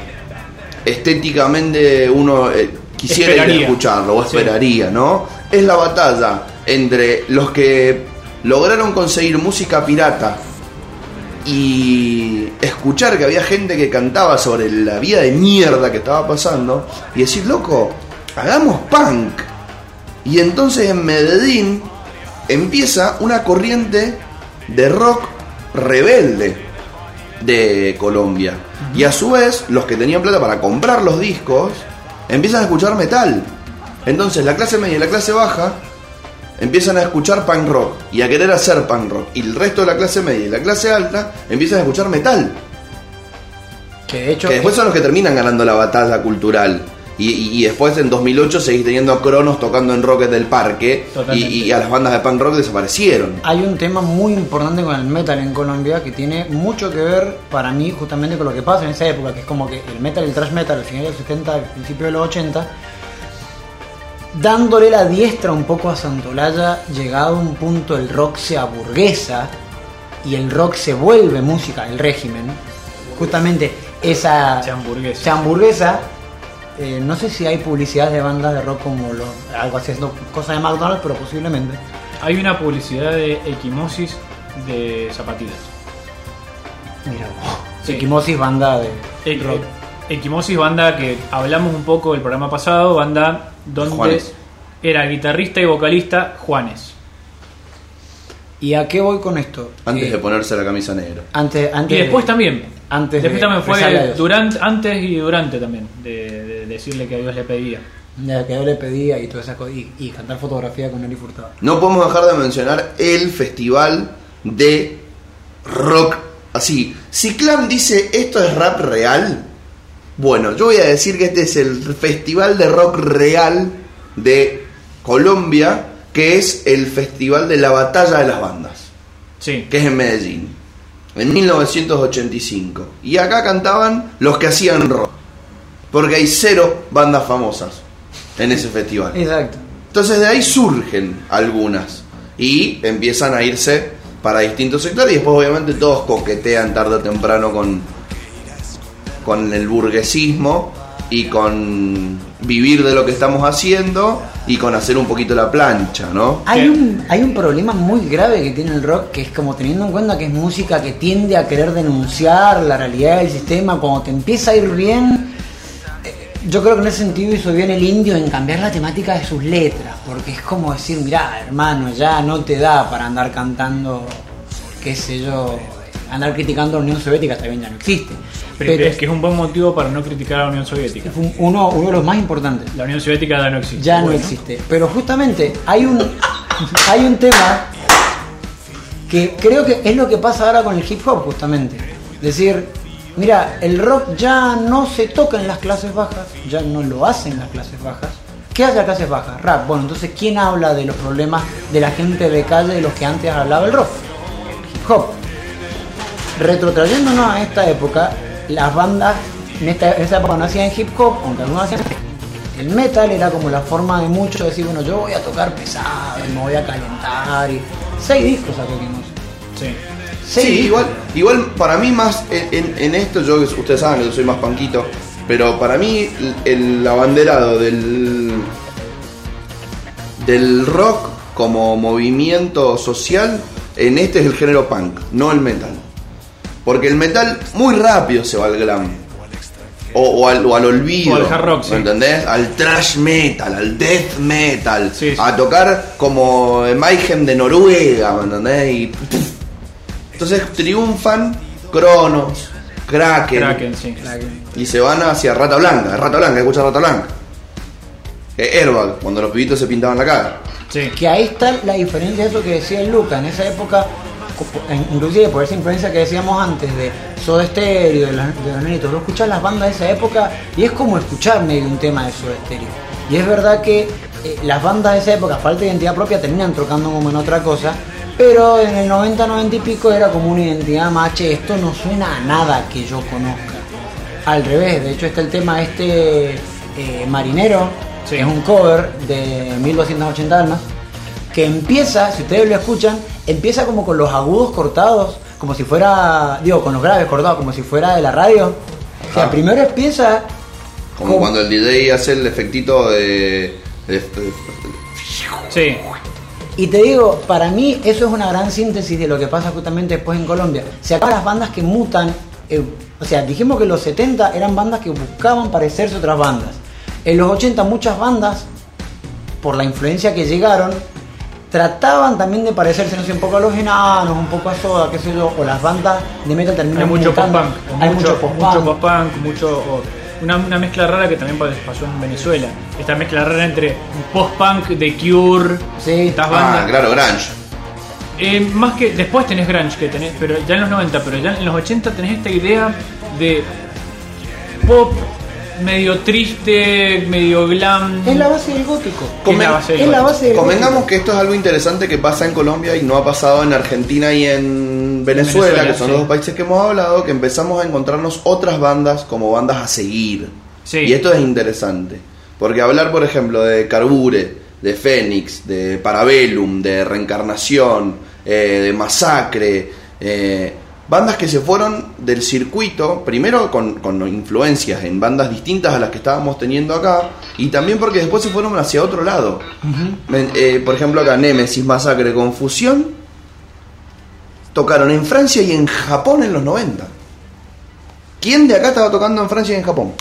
estéticamente uno eh, quisiera ir a escucharlo o Sí. esperaría, ¿no? Es la batalla entre los que lograron conseguir música pirata y escuchar que había gente que cantaba sobre la vida de mierda que estaba pasando y decir, loco, hagamos punk. Y entonces en Medellín empieza una corriente de rock rebelde de Colombia. Y a su vez, los que tenían plata para comprar los discos empiezan a escuchar metal. Entonces la clase media y la clase baja empiezan a escuchar punk rock y a querer hacer punk rock. Y el resto de la clase media y la clase alta empiezan a escuchar metal. Que de hecho, Que después son los que terminan ganando la batalla cultural. Y, y- y después en 2008 seguís teniendo a Cronos tocando en Rocket del Parque y a las bandas de punk rock desaparecieron. hay un tema muy importante con el metal en Colombia que tiene mucho que ver para mí justamente con lo que pasa en esa época, que es como que el metal, el thrash metal, al final de los 70, al principio de los 80, dándole la diestra un poco a Santolaya, llegado a un punto el rock se aburguesa y el rock se vuelve música, el régimen. Justamente esa Se hamburguesa. se hamburguesa, eh, no sé si hay publicidad de bandas de rock como lo, algo así, no, cosa de McDonald's, pero posiblemente. hay una publicidad de equimosis de zapatillas. Mira, Sí. Equimosis, banda de E- rock. e- Equimosis, banda que hablamos un poco del programa pasado, banda donde Juanes. era guitarrista y vocalista Juanes. ¿Y a qué voy con esto? Antes Eh, de ponerse la camisa negra. antes, antes Y después de- también. Antes después de también fue durante, antes y durante también, de decirle que a Dios le pedía. De que yo le pedía y toda esa cosa, y, y cantar fotografía con Eli Furtado. No podemos dejar de mencionar el festival de rock. Así, si Clam dice esto es rap real, bueno, yo voy a decir que este es el festival de rock real de Colombia, que es el festival de la batalla de las bandas, Sí. que es en Medellín, en 1985. Y acá cantaban los que hacían rock, porque hay cero bandas famosas en ese festival. Exacto. Entonces de ahí surgen algunas y empiezan a irse para distintos sectores y después obviamente todos coquetean tarde o temprano con, con el burguesismo y con vivir de lo que estamos haciendo y con hacer un poquito la plancha, ¿no? Hay un, hay un problema muy grave que tiene el rock, que es como teniendo en cuenta que es música que tiende a querer denunciar la realidad del sistema, cuando te empieza a ir bien, yo creo que en ese sentido hizo bien el indio en cambiar la temática de sus letras, porque es como decir, mirá, hermano, ya no te da para andar cantando, qué sé yo, andar criticando a la Unión Soviética, bien, ya no existe. Pero, Pero es que es un buen motivo para no criticar a la Unión Soviética. uno, uno de los más importantes. La Unión Soviética ya no existe. ya no existe. Pero justamente hay un, hay un tema que creo que es lo que pasa ahora con el hip hop, justamente. Es decir, Mira, el rock ya no se toca en las clases bajas, ya no lo hacen las clases bajas. ¿Qué hace las clases bajas? Rap. Bueno, entonces, ¿quién habla de los problemas de la gente de calle de los que antes hablaba el rock? Hip hop. Retrotrayéndonos a esta época, las bandas en esta, esa época no hacían hip hop, aunque algunos hacían el metal era como la forma de muchos de decir, bueno, yo voy a tocar pesado me voy a calentar. Y... Seis discos sacó Quinoso. Sí. Igual, igual para mí más en, en- en esto, yo ustedes saben que yo soy más panquito, pero para mí el, el abanderado del del rock como movimiento social en este es el género punk, no el metal. Porque el metal muy rápido se va al glam. O, o al, o al olvido. O al hard rock, sí. ¿Me entendés? Al trash metal, al death metal. Sí, sí. A tocar como Mayhem de Noruega, ¿me entendés? Y puf. entonces triunfan Cronos, Kraken, Kraken, sí. y se van hacia Rata Blanca. Rata Blanca, escucha Rata Blanca. Eh, Airbag, cuando los pibitos se pintaban la cara. Sí. Que ahí está la diferencia de eso que decía el Luca. En esa época, inclusive por esa influencia que decíamos antes de Soda Stereo, de, los- de los nenitos, vos escuchás las bandas de esa época y es como escuchar medio un tema de Soda Stereo. Y es verdad que eh, las bandas de esa época, falta de identidad propia, terminan trocando como en otra cosa. Pero en el 90, 90 y pico era como una identidad más, "Che, esto no suena a nada que yo conozca. Al revés, de hecho está el tema este eh, Marinero, Sí. que es un cover de 1280 almas, que empieza, si ustedes lo escuchan, empieza como con los agudos cortados, como si fuera, digo, con los graves cortados, como si fuera de la radio. O sea, Ah. primero empieza Como cuando el DJ hace el efectito de. de- de- Sí. Y te digo, para mí eso es una gran síntesis de lo que pasa justamente después en Colombia. Se acaban las bandas que mutan. eh, o sea, dijimos que los 70 eran bandas que buscaban parecerse a otras bandas. En los 80 muchas bandas, por la influencia que llegaron, trataban también de parecerse, no sé, un poco a los enanos, un poco a Soda, qué sé yo, o las bandas de metal terminan Hay mucho pop-punk. Hay mucho, mucho mucho pop-punk. pop-punk, mucho. Una, una mezcla rara que también pasó en Venezuela. Esta mezcla rara entre post-punk de Cure, Sí. estas Ah, bandas. claro, Grunge. Eh, más que después tenés grunge que tenés, pero ya en los 90, pero ya en los 80 tenés esta idea de pop medio triste, medio glam. Es la base del gótico. Es la base del Es la gótico. base del Convengamos gótico. que esto es algo interesante que pasa en Colombia y no ha pasado en Argentina y en Venezuela, Venezuela, que son sí. los dos países que hemos hablado, que empezamos a encontrarnos otras bandas como bandas a seguir. Sí. Y esto es interesante. Porque hablar, por ejemplo, de Carbure, de Fénix, de Parabellum, de Reencarnación, eh, de Masacre, eh, bandas que se fueron del circuito, primero con, con influencias en bandas distintas a las que estábamos teniendo acá, y también porque después se fueron hacia otro lado. Eh, por ejemplo, acá Nemesis, Masacre, Confusión, tocaron en Francia y en Japón en los 90. ¿Quién de acá estaba tocando en Francia y en Japón?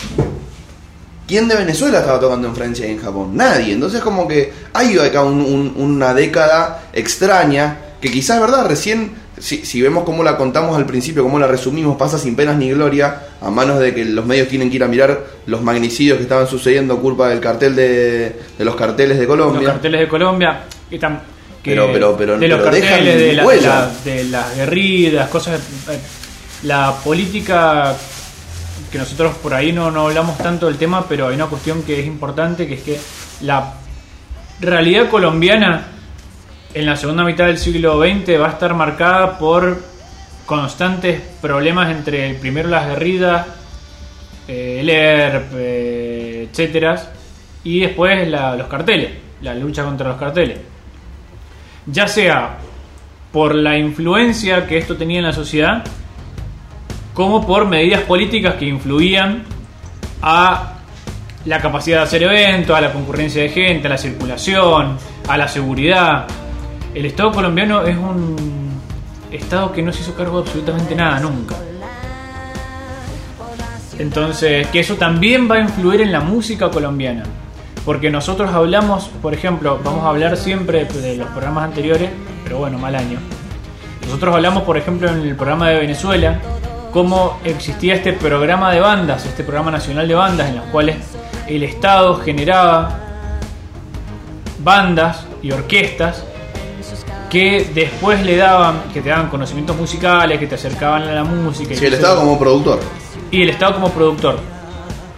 ¿Quién de Venezuela estaba tocando en Francia y en Japón? Nadie. Entonces como que hay acá un- un- una década extraña que quizás es verdad, recién, si, si vemos cómo la contamos al principio, cómo la resumimos, pasa sin penas ni gloria, a manos de que los medios tienen que ir a mirar los magnicidios que estaban sucediendo culpa del cartel de, de los carteles de los Colombia. carteles de Colombia. que tam- que Pero- pero- pero- de los pero carteles, de, la- de la- de las guerrillas, cosas. eh, La política que nosotros por ahí no, no hablamos tanto del tema, pero hay una cuestión que es importante, que es que la realidad colombiana en la segunda mitad del siglo XX va a estar marcada por constantes problemas entre primero las guerrillas, eh, el ERP, eh, etcétera, y después la- los carteles, la lucha contra los carteles. Ya sea por la influencia que esto tenía en la sociedad, como por medidas políticas que influían a la capacidad de hacer eventos, a la concurrencia de gente, a la circulación, a la seguridad. El Estado colombiano es un Estado que no se hizo cargo de absolutamente nada nunca. Entonces, que eso también va a influir en la música colombiana. Porque nosotros hablamos, por ejemplo, vamos a hablar siempre de los programas anteriores, pero bueno, mal año. Nosotros hablamos, por ejemplo, en el programa de Venezuela, cómo existía este programa de bandas, este programa nacional de bandas, en los cuales el Estado generaba bandas y orquestas que después le daban, que te daban conocimientos musicales, que te acercaban a la música. y Sí, el que Estado como productor. y el Estado como productor.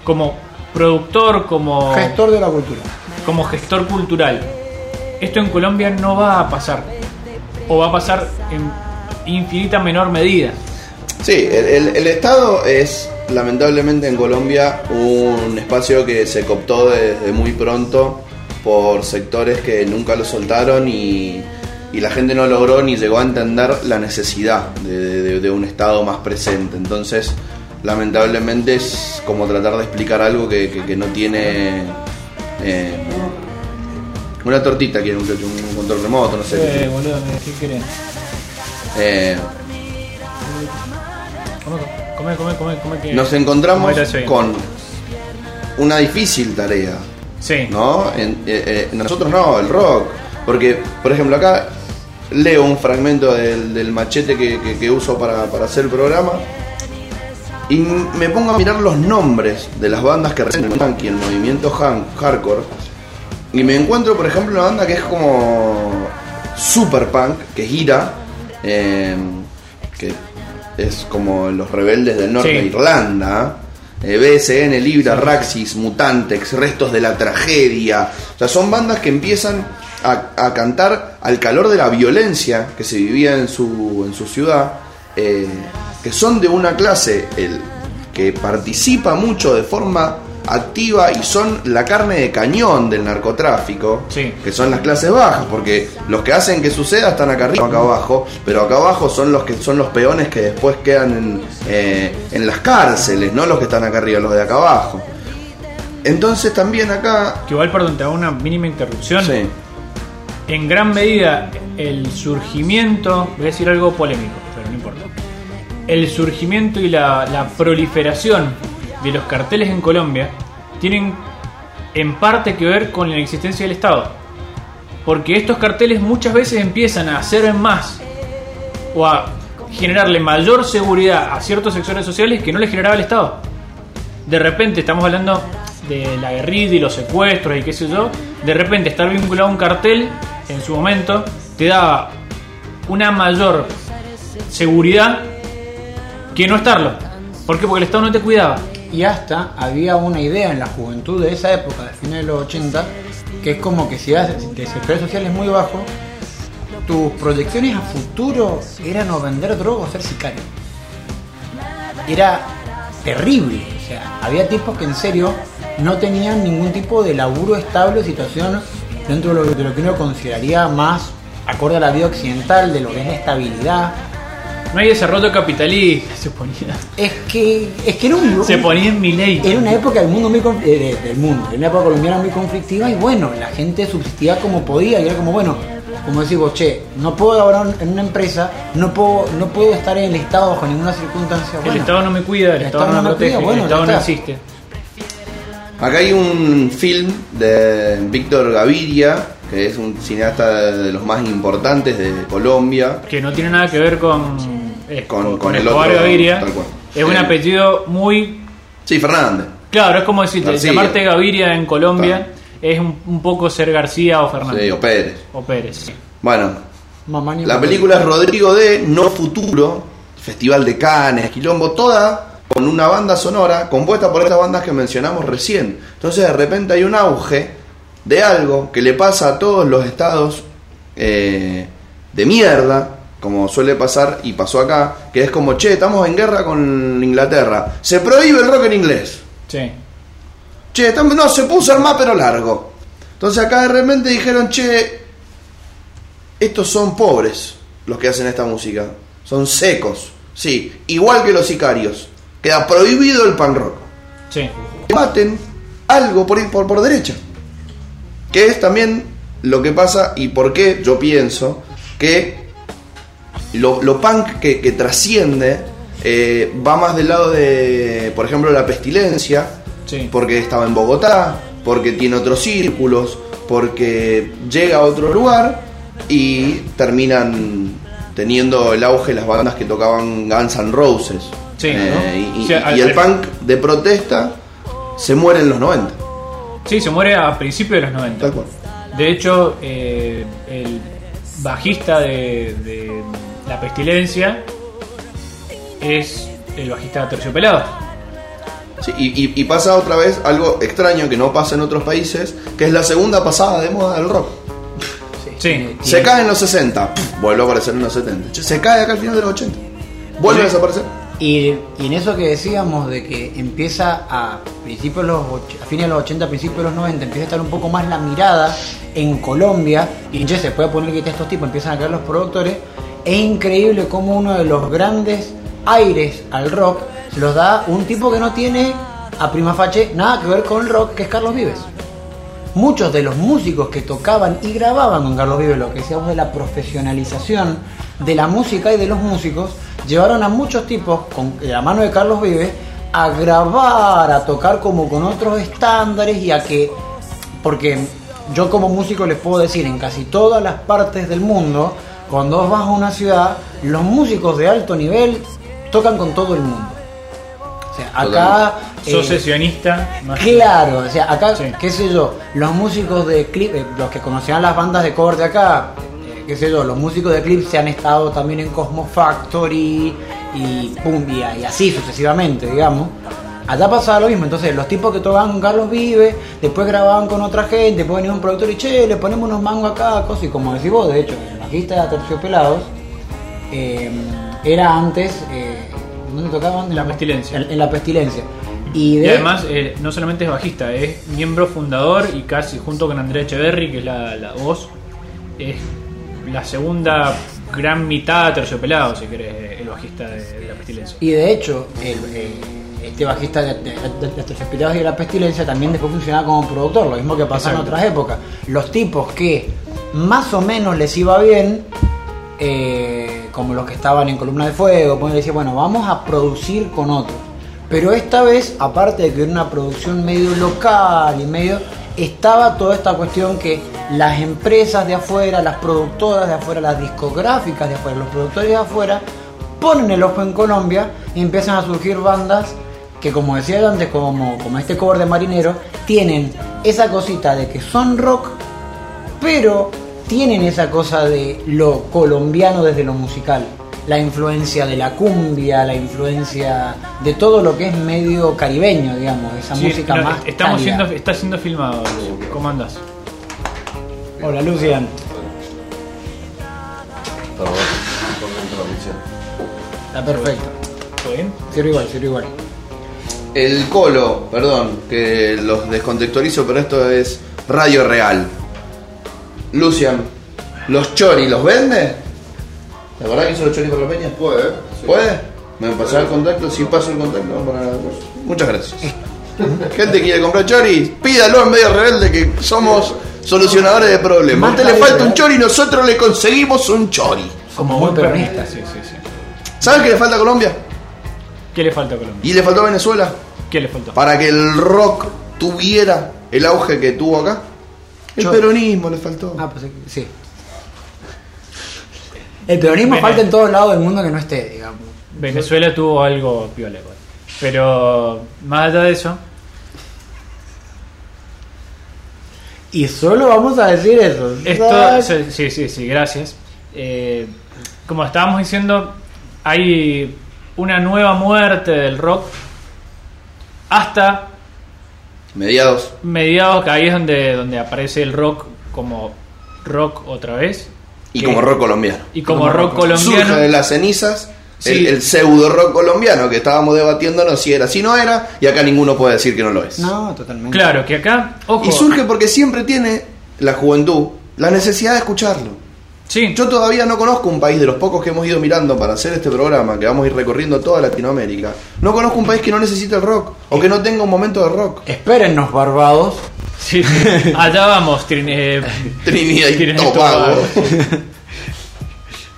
Como productor, como Gestor de la cultura. como gestor cultural. Esto en Colombia no va a pasar. O va a pasar en infinita menor medida. Sí, el, el- el Estado es lamentablemente en Colombia un espacio que se cooptó desde muy pronto por sectores que nunca lo soltaron y, y la gente no logró ni llegó a entender la necesidad de, de- de un Estado más presente. Entonces, lamentablemente es como tratar de explicar algo que, que- que no tiene... eh, una tortita quiere un muchacho, un control remoto, no sé. Eh, boludo, ¿qué querés? Eh, Come, come, come, come, que. nos encontramos con una difícil tarea, Sí. ¿no? En- eh, eh, nosotros no, el rock. Porque, por ejemplo, acá leo un fragmento del, del machete que, que- que uso para, para hacer el programa y me pongo a mirar los nombres de las bandas que representan el movimiento hardcore y me encuentro, por ejemplo, una banda que es como super punk, que gira, eh, que es como los rebeldes del norte Sí. de Irlanda. eh, BSN, Libra, Raxis, Mutantex, Restos de la Tragedia. O sea, son bandas que empiezan a, a cantar al calor de la violencia que se vivía en su, en su ciudad, eh, que son de una clase el, que participa mucho de forma activa y son la carne de cañón del narcotráfico, Sí. que son las clases bajas, porque los que hacen que suceda están acá arriba, acá abajo, pero acá abajo son los que son los peones que después quedan en, eh, en las cárceles, no los que están acá arriba, los de acá abajo. Entonces también acá... Que igual, perdón, te hago una mínima interrupción. Sí. En gran medida, el surgimiento. Voy a decir algo polémico, pero no importa. El surgimiento y la, proliferación de los carteles en Colombia tienen en parte que ver con la existencia del Estado. Porque estos carteles muchas veces empiezan a hacer más o a generarle mayor seguridad a ciertos sectores sociales que no les generaba el Estado. De repente estamos hablando de la guerrilla y los secuestros y qué sé yo. De repente estar vinculado a un cartel en su momento te daba una mayor seguridad que no estarlo. ¿Por qué? Porque el Estado no te cuidaba. Y hasta había una idea en la juventud de esa época, de fines de los 80, que es como que si eras de sectores sociales muy bajos, tus proyecciones a futuro eran o vender droga o ser sicario. Era terrible. O sea, había tipos que en serio no tenían ningún tipo de laburo estable situación dentro de lo, de lo que uno consideraría más acorde a la vida occidental, de lo que es la estabilidad. No hay desarrollo capitalista, se ponía. Es que, es que era un, Se ponía en mi ley. Era una época del mundo muy eh, de- del mundo, era una época colombiana muy conflictiva y bueno, la gente subsistía como podía y era como bueno, como decís vos, che, no puedo laborar en una empresa, no puedo, no puedo estar en el Estado bajo ninguna circunstancia. El Estado no me cuida, el, el Estado, Estado no me protege, cuida, bueno, el Estado no existe. Acá hay un film de Víctor Gaviria, que es un cineasta de los más importantes de Colombia. Que no tiene nada que ver con, eh, Con- con el Escobar otro, Gaviria. tal cual. Es un apellido muy. Sí, Fernández. Claro, es como decirte, García. llamarte Gaviria en Colombia es un, un poco ser García o Fernández. Sí, o Pérez. O Pérez. Bueno, mamá la película es Rodrigo de No Futuro, Festival de Cannes, Quilombo, toda con una banda sonora compuesta por estas bandas que mencionamos recién. Entonces de repente hay un auge de algo que le pasa a todos los estados eh, de mierda, como suele pasar y pasó acá, que es como, che, estamos en guerra con Inglaterra, se prohíbe el rock en inglés. Sí. Che, estamos- no, se puso el más pero largo. Entonces acá de repente dijeron, che, estos son pobres los que hacen esta música. Son secos. Sí, igual que los sicarios. Queda prohibido el pan rock. Sí. Maten algo por, por, por derecha. Que es también lo que pasa y por qué yo pienso que lo, lo punk que, que trasciende eh, va más del lado de, por ejemplo, la pestilencia, Sí. porque estaba en Bogotá, porque tiene otros círculos, porque llega a otro lugar y terminan teniendo el auge las bandas que tocaban Guns N' Roses. Sí, Eh, ¿no? y, O sea, y al- el al- punk de protesta se muere en los 90. Sí, se muere a principios de los 90. Tal cual. De hecho, eh, el bajista de, de La Pestilencia es el bajista Terciopelado. Sí, y, y- y pasa otra vez algo extraño que no pasa en otros países, que es la segunda pasada de moda del rock. Sí. Se cae en los 60, pf, vuelve a aparecer en los 70. Che, Se cae acá al final de los 80. Vuelve a desaparecer. Y, en eso que decíamos de que empieza a principios los a fines de los 80, principios de los 90, empieza a estar un poco más la mirada en Colombia y ya se puede poner que estos tipos empiezan a crear los productores, es increíble cómo uno de los grandes aires al rock se los da un tipo que no tiene a prima facie nada que ver con el rock, que es Carlos Vives. Muchos de los músicos que tocaban y grababan con Carlos Vives, lo que decíamos de la profesionalización de la música y de los músicos, llevaron a muchos tipos, con de la mano de Carlos Vives, a grabar, a tocar como con otros estándares y a que, porque yo como músico les puedo decir, en casi todas las partes del mundo, cuando vas a una ciudad, los músicos de alto nivel tocan con todo el mundo. O sea, acá... Sos eh, sesionista. más- Claro, o sea, acá, qué sé yo, los músicos de clip, eh, los que conocían las bandas de cover de acá, eh, qué sé yo, los músicos de clip se han estado también en Cosmo Factory y pum, y, y así sucesivamente, digamos. Allá pasaba lo mismo, entonces los tipos que tocaban con Carlos Vive, después grababan con otra gente, después venía un productor y che, le ponemos unos mangos acá, cosas, y como decís vos, de hecho, el bajista de Terciopelados eh, era antes, eh, ¿dónde tocaban? En La Pestilencia. En, en la pestilencia. Y, Y de, además, eh, no solamente es bajista, es miembro fundador y casi junto con Andrea Echeverry, que es la, la voz, es la segunda gran mitad terciopelado, si querés, el bajista de, de la pestilencia. Y de hecho, el, este bajista de, de, de, y de la Pestilencia también después funcionaba como productor, lo mismo que pasó en otras épocas. Los tipos que más o menos les iba bien, eh, como los que estaban en Columna de Fuego, pues decía, bueno, vamos a producir con otros. Pero esta vez, aparte de que era una producción medio local y medio, estaba toda esta cuestión que las empresas de afuera, las productoras de afuera, las discográficas de afuera, los productores de afuera, ponen el ojo en Colombia y empiezan a surgir bandas que como decía antes, como, como este cover de Marinero, tienen esa cosita de que son rock, pero tienen esa cosa de lo colombiano desde lo musical. La influencia de la cumbia, la influencia de todo lo que es medio caribeño, digamos, esa Sí, música no, más. estamos cálida. siendo, está siendo filmado. ¿Cómo andas? Hola, Lucian. Está perfecto. ¿Todo bien? Sirve igual, sirve igual. El colo, perdón, que los descontextualizo, pero esto es radio real. Lucian, ¿los chori los vende? ¿La verdad que hizo los chori por la peña? Puede. ¿Puede? ¿Me pasar el contacto? Si paso el contacto, vamos a poner la cosa. Muchas gracias. Gente quiere comprar chori, pídalo en medio rebelde que somos solucionadores de problemas. A usted le falta un chori, nosotros le conseguimos un chori. Como muy peronista. Sí, sí, sí. ¿Sabes qué le falta a Colombia? ¿Qué le falta a Colombia? ¿Y le faltó a Venezuela? ¿Qué le faltó? Para que el rock tuviera el auge que tuvo acá. El Yo- peronismo le faltó. Ah, pues sí. El peronismo Vene- falta en todos lados del mundo que no esté, digamos. Venezuela tuvo algo piola igual. Pero más allá de eso, Y solo vamos a decir eso. esto sí, sí, sí, sí, gracias. Eh, como estábamos diciendo, hay una nueva muerte del rock hasta Mediados. mediados, que ahí es donde, donde aparece el rock como rock otra vez. Y Que- como rock colombiano. Y como rock colombiano. Surge de las cenizas Sí. el, el pseudo rock colombiano que estábamos debatiéndonos si era, si no era, y acá ninguno puede decir que no lo es. No, totalmente. Claro, que acá, ojo. Y surge porque siempre tiene la juventud la necesidad de escucharlo. Sí. Yo todavía no conozco un país de los pocos que hemos ido mirando para hacer este programa, que vamos a ir recorriendo toda Latinoamérica. No conozco un país que no necesite el rock o que no tenga un momento de rock. Espérennos, barbados. Sí, sí. allá vamos, Trin- eh, Trinidad y Trinidad y Tobago. Tobago.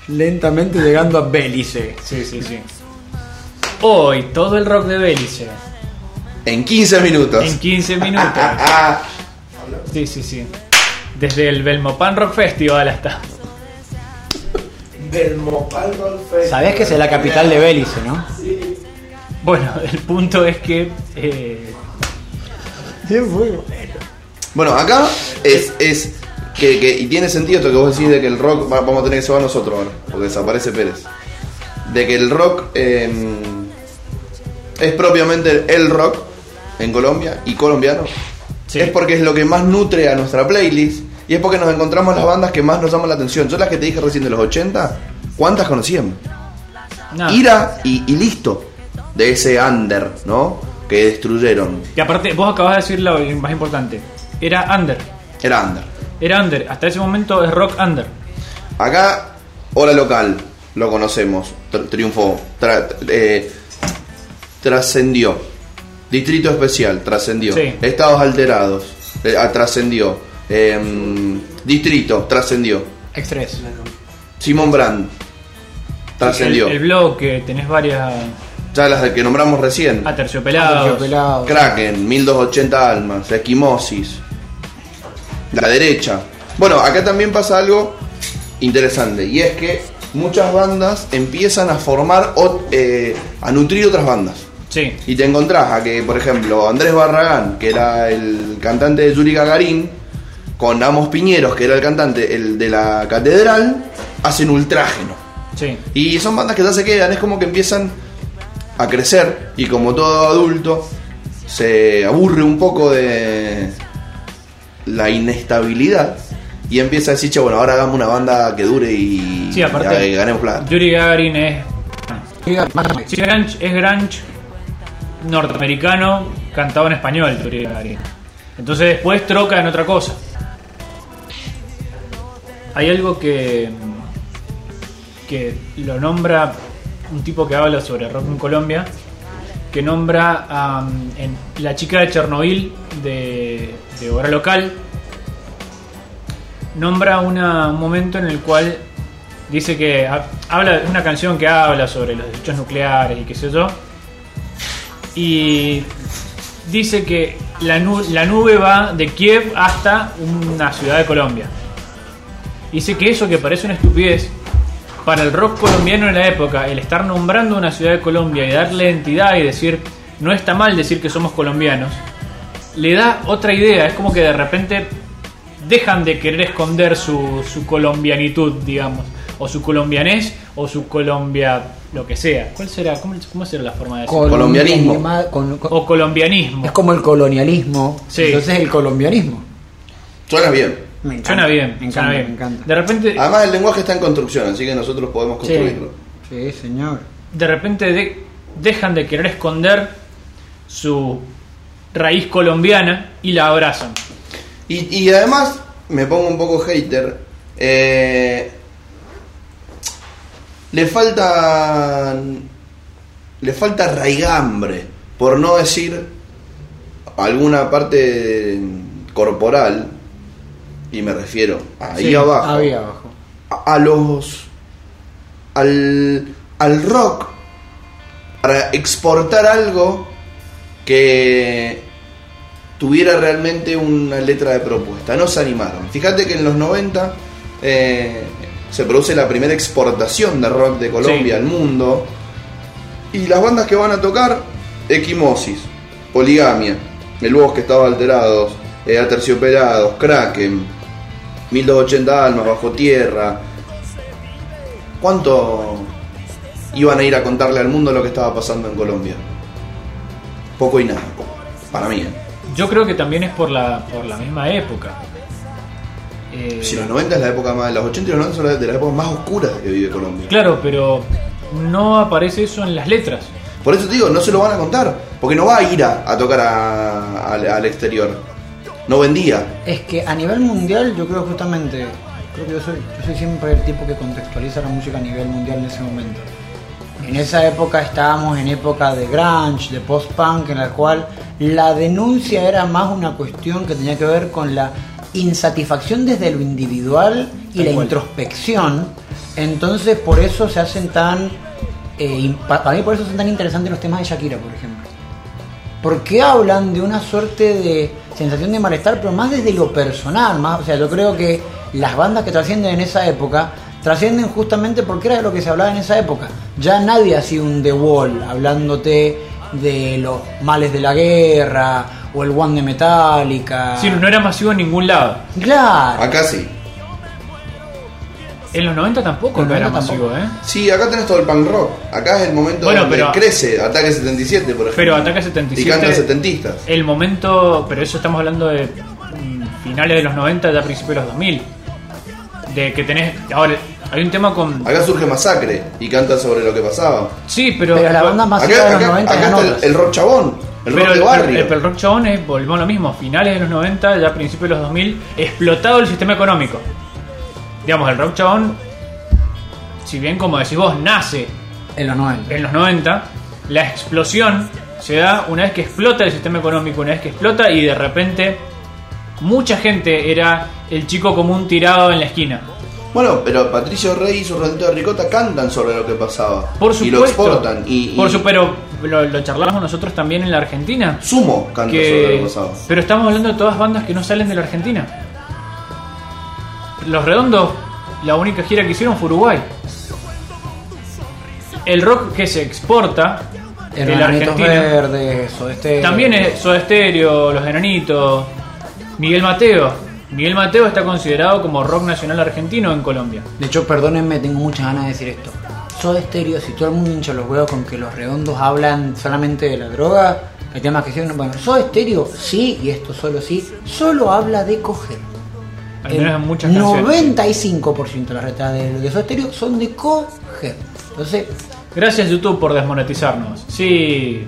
Lentamente llegando a Bélice. Sí, sí, sí. Hoy, todo el rock de Belice. En 15 minutos. En 15 minutos. Ah, Sí, sí, sí. Desde el Belmopan Rock Festival hasta. Belmopal Rock Festival. Sabés que es la capital de Bélice, ¿no? Bueno, el punto es que. eh, Bueno, acá es, es que, que- y tiene sentido esto que vos decís de que el rock, va- vamos a tener que llevar nosotros ahora, porque desaparece Pérez. De que el rock eh, es propiamente el rock, en Colombia y colombiano, es porque es lo que más nutre a nuestra playlist y es porque nos encontramos las bandas que más nos llaman la atención. Yo las que te dije recién de los 80, ¿cuántas conocíamos? Ira y, y listo. De ese under, ¿no? Que destruyeron. Y aparte, vos acabas de decir lo más importante. Era under. Era under. Era under. Hasta ese momento es rock under. Acá, Hora Local, lo conocemos. Tr- triunfó. Tra- eh, trascendió. Distrito Especial, trascendió. Sí. Estados Alterados, eh, ah, trascendió. Em, distrito, trascendió. Express. Simón Brand, trascendió. El, el blog que tenés varias Ya las que nombramos recién. aterciopelados. Aterciopelados. Kraken, 1280 almas, Esquimosis, la derecha. Bueno, acá también pasa algo interesante y es que muchas bandas empiezan a formar, eh, a nutrir otras bandas. Sí. Y te encontrás a que, por ejemplo, Andrés Barragán, que era el cantante de Yuri Gagarin, con Amos Piñeros, que era el cantante el de la Catedral, hacen Ultrágeno. Sí. Y son bandas que ya se quedan, es como que empiezan a crecer y como todo adulto se aburre un poco de la inestabilidad y empieza a decir, che, bueno, ahora hagamos una banda que dure y, Sí, aparte- y ganemos plata. Yuri Gagarin es. Sí, grunge, es grunge norteamericano cantado en español, Yuri Gagarin. Entonces después troca en otra cosa. Hay algo que. que lo nombra un tipo que habla sobre rock en Colombia. Que nombra a en la chica de Chernobyl de, de Hora Local. Nombra una- un momento en el cual dice que ha- habla una canción que habla sobre los desechos nucleares y qué sé yo y dice que la, nu- la nube va de Kiev hasta una ciudad de Colombia dice que eso que parece una estupidez para el rock colombiano en la época el estar nombrando una ciudad de Colombia y darle entidad y decir no está mal decir que somos colombianos le da otra idea es como que de repente dejan de querer esconder su, su colombianitud, digamos, o su colombianés, o su colombia, lo que sea. ¿Cuál será? ¿Cómo, cómo será la forma de decirlo? Colombianismo. Colonialima- con- con- O colombianismo. es como el colonialismo. Sí. Entonces el colombianismo. Suena bien. Me encanta, Suena bien, me suena encanta, bien. me encanta. De repente, Además el lenguaje está en construcción, así que nosotros podemos construirlo. Sí, señor. de repente de- dejan de querer esconder su raíz colombiana y la abrazan. Y, y además, me pongo un poco hater. eh, le falta. Le falta raigambre. Por no decir alguna parte corporal. Y me refiero ahí Sí, abajo. Ahí abajo. a, a los. Al, al rock. Para exportar algo que tuviera realmente una letra de propuesta. No se animaron. Fíjate que en los 90 eh, se produce la primera exportación de rock de Colombia Sí. al mundo. Y las bandas que van a tocar, Equimosis, Poligamia, El Bosque Estaba Alterados, eh, Aterciopelados, Kraken, 1280 Almas, Bajo Tierra. ¿Cuánto iban a ir a contarle al mundo lo que estaba pasando en Colombia? Poco y nada, para mí. ¿eh? Yo creo que también es por la, por la misma época. Eh, Si los 90 es la época más, los 80 y los 90 son de las épocas más oscuras que vive Colombia. Claro, pero no aparece eso en las letras. Por eso te digo, no se lo van a contar, porque no va a ir a, a tocar a- al, al exterior. No vendía. Es que a nivel mundial yo creo justamente, creo que yo soy, yo soy siempre el tipo que contextualiza la música a nivel mundial en ese momento. En esa época estábamos en época de grunge, de post-punk, en la cual la denuncia era más una cuestión que tenía que ver con la insatisfacción desde lo individual y Tal la cual. introspección. Entonces por eso se hacen tan... eh, para mí por eso son tan interesantes los temas de Shakira, por ejemplo. Porque hablan de una suerte de sensación de malestar, pero más desde lo personal, más, o sea, yo creo que las bandas que trascienden en esa época trascienden justamente porque era de lo que se hablaba en esa época. Ya nadie hacía un The Wall hablándote de los males de la guerra o el One de Metallica. Sí, no era masivo en ningún lado. Claro. Acá sí. En los 90 tampoco los era 90 masivo, tampoco. ¿eh? Sí, acá tenés todo el punk rock. Acá es el momento Bueno, donde pero- crece Ataque 77, por ejemplo. Pero Ataque Y 77. cantan setentistas. El momento, pero eso estamos hablando de mm, finales de los 90, ya principios de los 2000. De que tenés. Ahora, hay un tema con. Acá surge Masacre y canta sobre lo que pasaba. Sí, pero. Pero la banda masiva Acá, de los acá- 90 acá está el, el rock chabón, el pero rock de el, barrio. el- el rock chabón es, volvemos a lo mismo, finales de los 90, ya principios de los 2000, explotado el sistema económico. Digamos, el rock chabón, si bien como decís vos, nace En los 90. en los 90, la explosión se da una vez que explota el sistema económico, una vez que explota y de repente mucha gente era el chico común tirado en la esquina. Bueno, pero Patricio Rey y su Rodito de Ricota cantan sobre lo que pasaba. Por Y supuesto. lo exportan. Y, y Por su, pero lo, lo charlamos nosotros también en la Argentina. Sumo canta que- sobre lo que pasaba. pero estamos hablando de todas bandas que no salen de la Argentina. Los Redondos, la única gira que hicieron fue Uruguay. El rock que se exporta En de la Argentina Verdes, también es Soda Stereo, Los Enanitos, Miguel Mateo. Miguel Mateo está considerado como rock nacional argentino en Colombia. De hecho, perdónenme, tengo muchas ganas de decir esto. Soda Stereo, si todo el mundo hincha los huevos con que los redondos hablan solamente de la droga, el tema que hicieron. Bueno, Soda Stereo sí, y esto solo sí, solo habla de coger. Al menos en muchas canciones. 95% de las retas de, Soda Stereo son de coger. Entonces, Gracias YouTube por desmonetizarnos. Sí,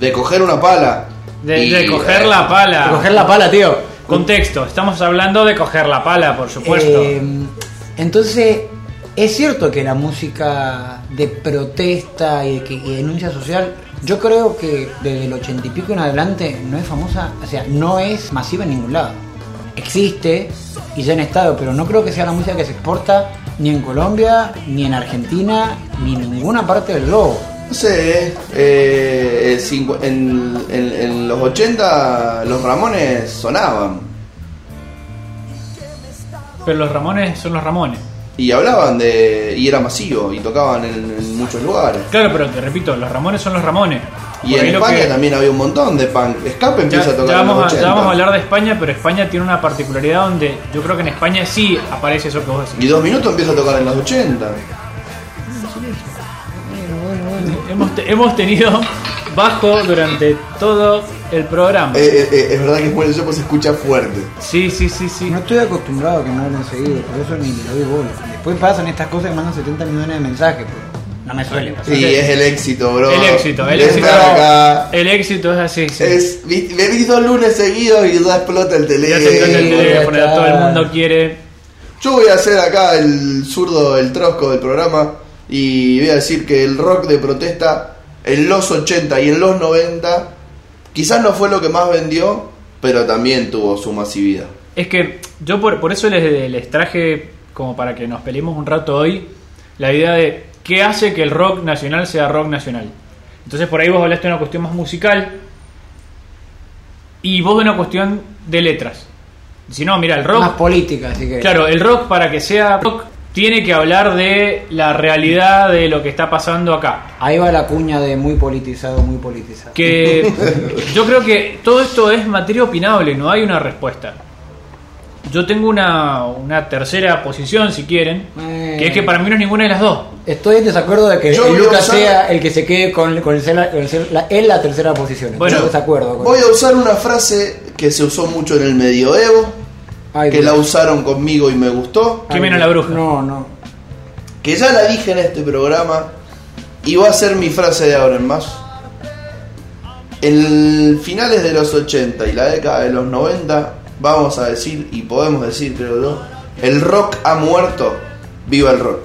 De coger una pala. de, y- de coger la pala. de coger la pala, tío. Contexto, estamos hablando de coger la pala, por supuesto. Eh, entonces, es cierto que la música de protesta y, de que, y denuncia social, yo creo que desde el ochenta y pico en adelante no es famosa, o sea, no es masiva en ningún lado. Existe y ya en estado, pero no creo que sea la música que se exporta ni en Colombia, ni en Argentina, ni en ninguna parte del globo. No sé, eh, en los 80 los Ramones sonaban Pero los Ramones son los Ramones. y hablaban de. y era masivo y tocaban en, en muchos lugares. Claro, pero te repito, los Ramones son los Ramones. Y Por en lo España que- también había un montón de punk. Escape Ya, empieza a tocar ya en vamos los a, 80. ya vamos a hablar de España, pero España tiene una particularidad donde yo creo que en España sí aparece eso que vos Y decís. dos minutos empieza a tocar en los 80. Hemos, te- hemos tenido bajo durante todo el programa. Eh, eh, eh, es verdad que bueno, eso pues se escucha fuerte. Sí, sí, sí, sí. No estoy acostumbrado a que me hablen seguido, por eso ni le doy bola. Después pasan estas cosas y mandan 70 millones de mensajes, pero no me suele pasar. Sí, es el éxito, bro. El éxito, el éxito. acá. El éxito es así, sí. Es, vi- me vi dos lunes seguidos y ya explota el Ya se teléfono. encuentra el teléfono, ya todo el mundo quiere. Yo voy a hacer acá el zurdo, el trosco del programa y voy a decir que el rock de protesta en los 80 y en los 90 quizás no fue lo que más vendió, pero también tuvo su masividad. Es que yo por, por eso les, les traje, como para que nos peleemos un rato hoy, la idea de qué hace que el rock nacional sea rock nacional. Entonces por ahí vos hablaste de una cuestión más musical y vos de una cuestión de letras. Si no, mira, el rock... Más política, así que. Claro, el rock para que sea rock tiene que hablar de la realidad de lo que está pasando acá. Ahí va la cuña de muy politizado, muy politizado. Que yo creo que todo esto es materia opinable, no hay una respuesta. Yo tengo una, una tercera posición, si quieren, Eh. que es que para mí no es ninguna de las dos. Estoy en desacuerdo de que Yo el voy a Lucas usar- sea el que se quede con, con el ser, el ser- la, en la tercera posición. Estoy Bueno, en desacuerdo con Voy a usar una frase que se usó mucho en el medioevo, Ay, que Dios. la usaron conmigo y me gustó, Ay, Quemen a la bruja. No, no. que ya la dije en este programa y va a ser mi frase de ahora en más. En finales de los 80 y la década de los 90, vamos a decir, y podemos decir, creo yo, el rock ha muerto, viva el rock.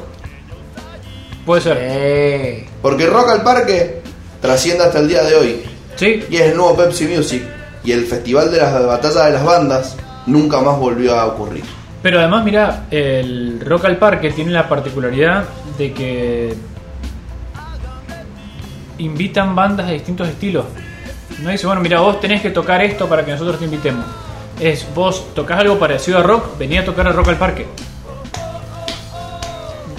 Puede ser. Eh, Porque Rock al Parque trasciende hasta el día de hoy. Sí, Y es el nuevo Pepsi Music. Y el festival de las batallas de las bandas nunca más volvió a ocurrir. pero además, mira, el Rock al Parque tiene la particularidad de que invitan bandas de distintos estilos. No dice, bueno, mira, vos tenés que tocar esto para que nosotros te invitemos. Es, vos tocas algo parecido a rock, venía a tocar a Rock al Parque.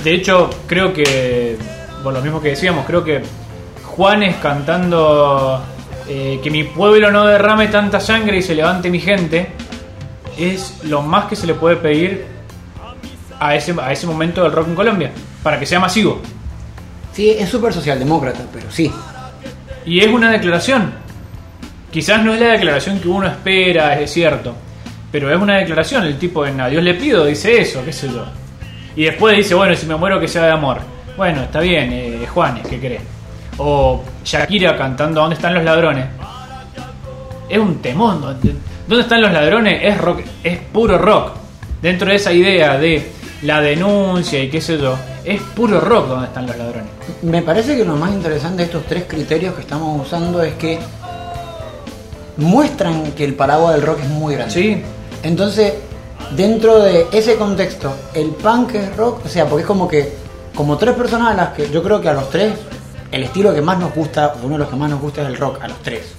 De hecho, creo que, por lo mismo que decíamos, creo que Juanes cantando eh, que mi pueblo no derrame tanta sangre y se levante mi gente, es lo más que se le puede pedir a ese, a ese momento del rock en Colombia, para que sea masivo. Sí, es súper socialdemócrata, pero sí. Y es una declaración. Quizás no es la declaración que uno espera, es cierto. Pero es una declaración. El tipo en A Dios le pido dice eso, qué sé yo. Y después dice, bueno, si me muero que sea de amor. Bueno, está bien, eh, Juanes, ¿qué querés? O Shakira cantando ¿Dónde están los ladrones? Es un temón. ¿Dónde dónde están los ladrones? Es rock, es puro rock. Dentro de esa idea de la denuncia y qué sé yo, es puro rock donde están los ladrones. Me parece que lo más interesante de estos tres criterios que estamos usando es que muestran que el paraguas del rock es muy grande. Sí. Entonces, dentro de ese contexto, el punk es rock, o sea, porque es como que, como tres personas a las que yo creo que a los tres, el estilo que más nos gusta, o uno de los que más nos gusta es el rock, a los tres.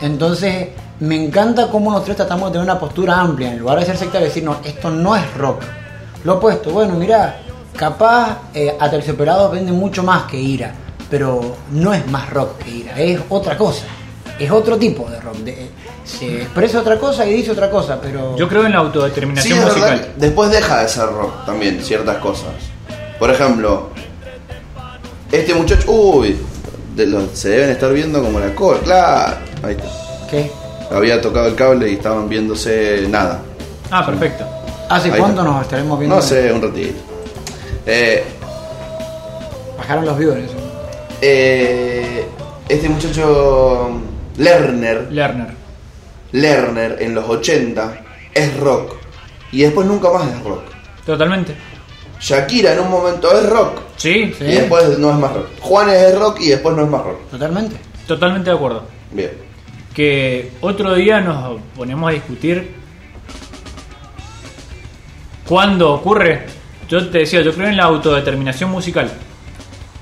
Entonces, me encanta cómo los tres tratamos de tener una postura amplia, en lugar de ser sectario y decir, no, esto no es rock. Lo opuesto, bueno, mira, capaz eh, Aterciopelados vende mucho más que Ira, pero no es más rock que Ira, es otra cosa. Es otro tipo de rock. de- se expresa otra cosa y dice otra cosa, pero. Yo creo en la autodeterminación musical. después deja de ser rock también, ciertas cosas. Por ejemplo, este muchacho, uy, de los- se deben estar viendo como la cola, claro. Ahí está. ¿Qué? Había tocado el cable y estaban viéndose nada. Ah, perfecto. ¿Hace Ahí cuánto está. nos estaremos viendo? No sé, un ratito. Eh, Bajaron los viewers. eh, este muchacho Lerner, Lerner. Lerner en los 80 es rock. Y después nunca más es rock. Totalmente. Shakira en un momento es rock. Sí, Sí. Y después no es más rock. Juanes es rock y después no es más rock. Totalmente. totalmente de acuerdo. Bien. que otro día nos ponemos a discutir cuándo ocurre. Yo te decía, yo creo en la autodeterminación musical.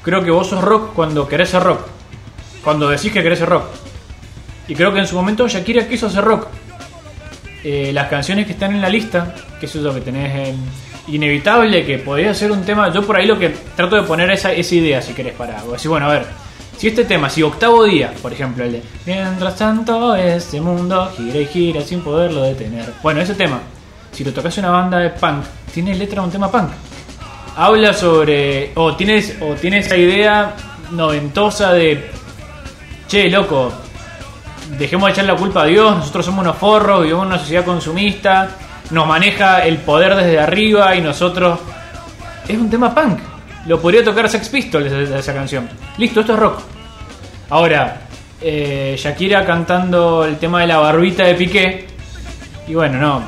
Creo que vos sos rock cuando querés ser rock. Cuando decís que querés ser rock. Y creo que en su momento Shakira quiso ser rock. Eh, las canciones que están en la lista, que es eso que tenés en Inevitable, que podría ser un tema. Yo por ahí lo que trato de poner esa, esa idea, si querés, para decir, bueno, a ver, si este tema, si octavo día, por ejemplo, el de Mientras tanto, este mundo gira y gira sin poderlo detener. Bueno, ese tema, si lo tocas una banda de punk, tiene letra de un tema punk. Habla sobre. O tienes, o tiene esa idea noventosa de. Che, loco, dejemos de echar la culpa a Dios, nosotros somos unos forros, vivimos en una sociedad consumista, nos maneja el poder desde arriba y nosotros... Es un tema punk. Lo podría tocar Sex Pistols esa, esa canción. Listo, esto es rock. Ahora, eh, Shakira cantando el tema de la barbita de Piqué. Y bueno, no.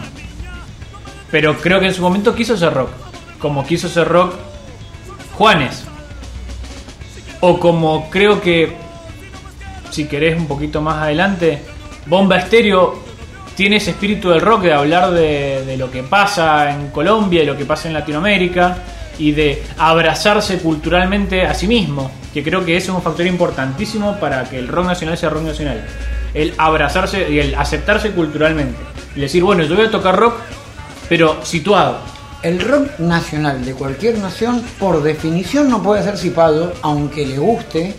Pero creo que en su momento quiso ser rock. Como quiso ser rock Juanes. O como creo que si querés un poquito más adelante, Bomba Estéreo tiene ese espíritu del rock de hablar de, de lo que pasa en Colombia y lo que pasa en Latinoamérica y de abrazarse culturalmente a sí mismo, que creo que es un factor importantísimo para que el rock nacional sea rock nacional. El abrazarse y el aceptarse culturalmente. Y decir, bueno, yo voy a tocar rock, pero situado. El rock nacional de cualquier nación, por definición, no puede ser cipado, aunque le guste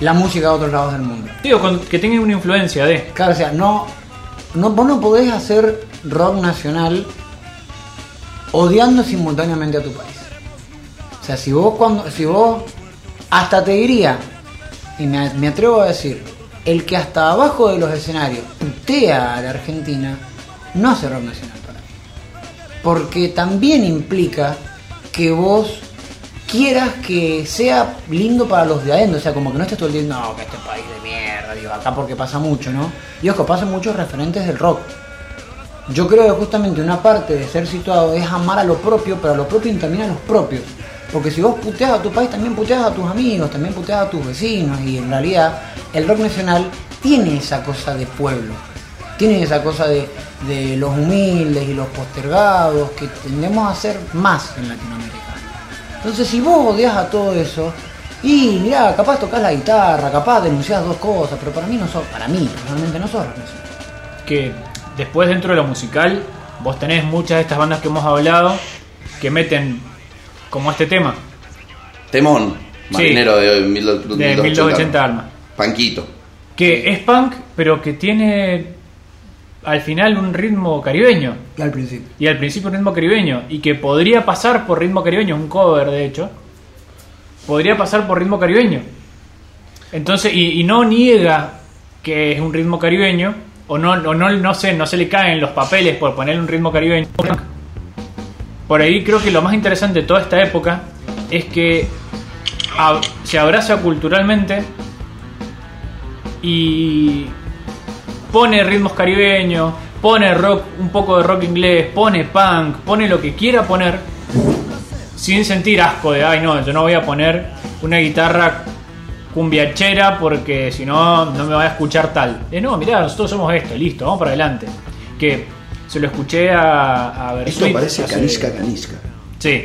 la música de otros lados del mundo. Digo, con- que tenga una influencia de... Claro, o sea, no, no, vos no podés hacer rock nacional odiando simultáneamente a tu país. O sea, si vos cuando, si vos, hasta te diría, y me, me atrevo a decir, el que hasta abajo de los escenarios putea a la Argentina, no hace rock nacional para mí. Porque también implica que vos quieras que sea lindo para los de adentro, o sea, como que no estés todo el día, no, que este país de mierda, digo, acá porque pasa mucho, ¿no? Y ojo, pasan muchos referentes del rock. Yo creo que justamente una parte de ser situado es amar a lo propio, pero a lo propio también a los propios. Porque si vos puteas a tu país, también puteas a tus amigos, también puteas a tus vecinos, y en realidad el rock nacional tiene esa cosa de pueblo, tiene esa cosa de, de los humildes y los postergados que tendemos a hacer más en Latinoamérica. Entonces, si vos odias a todo eso, y mirá, capaz tocas la guitarra, capaz denunciás dos cosas, pero para mí no sos, para mí personalmente no sos que después dentro de lo musical vos tenés muchas de estas bandas que hemos hablado que meten como este tema Temón, Sí. marinero de, mil- de 1280 Almas Panquito. que es punk pero que tiene al final un ritmo caribeño. Y al principio. Y al principio un ritmo caribeño. Y que podría pasar por ritmo caribeño, un cover de hecho. Podría pasar por ritmo caribeño. Entonces, y, y no niega que es un ritmo caribeño. O no, o no, no sé, no se le caen los papeles por ponerle un ritmo caribeño. Por ahí creo que lo más interesante de toda esta época es que ab- se abraza culturalmente y pone ritmos caribeños, pone rock, un poco de rock inglés, pone punk, pone lo que quiera poner sin sentir asco de, ay no, yo no voy a poner una guitarra cumbiachera porque si no, no me va a escuchar tal. Eh, no, mirá, nosotros somos esto, listo, vamos para adelante. Que se lo escuché a, a Esto Bersuit parece hace- canisca, canisca. Sí.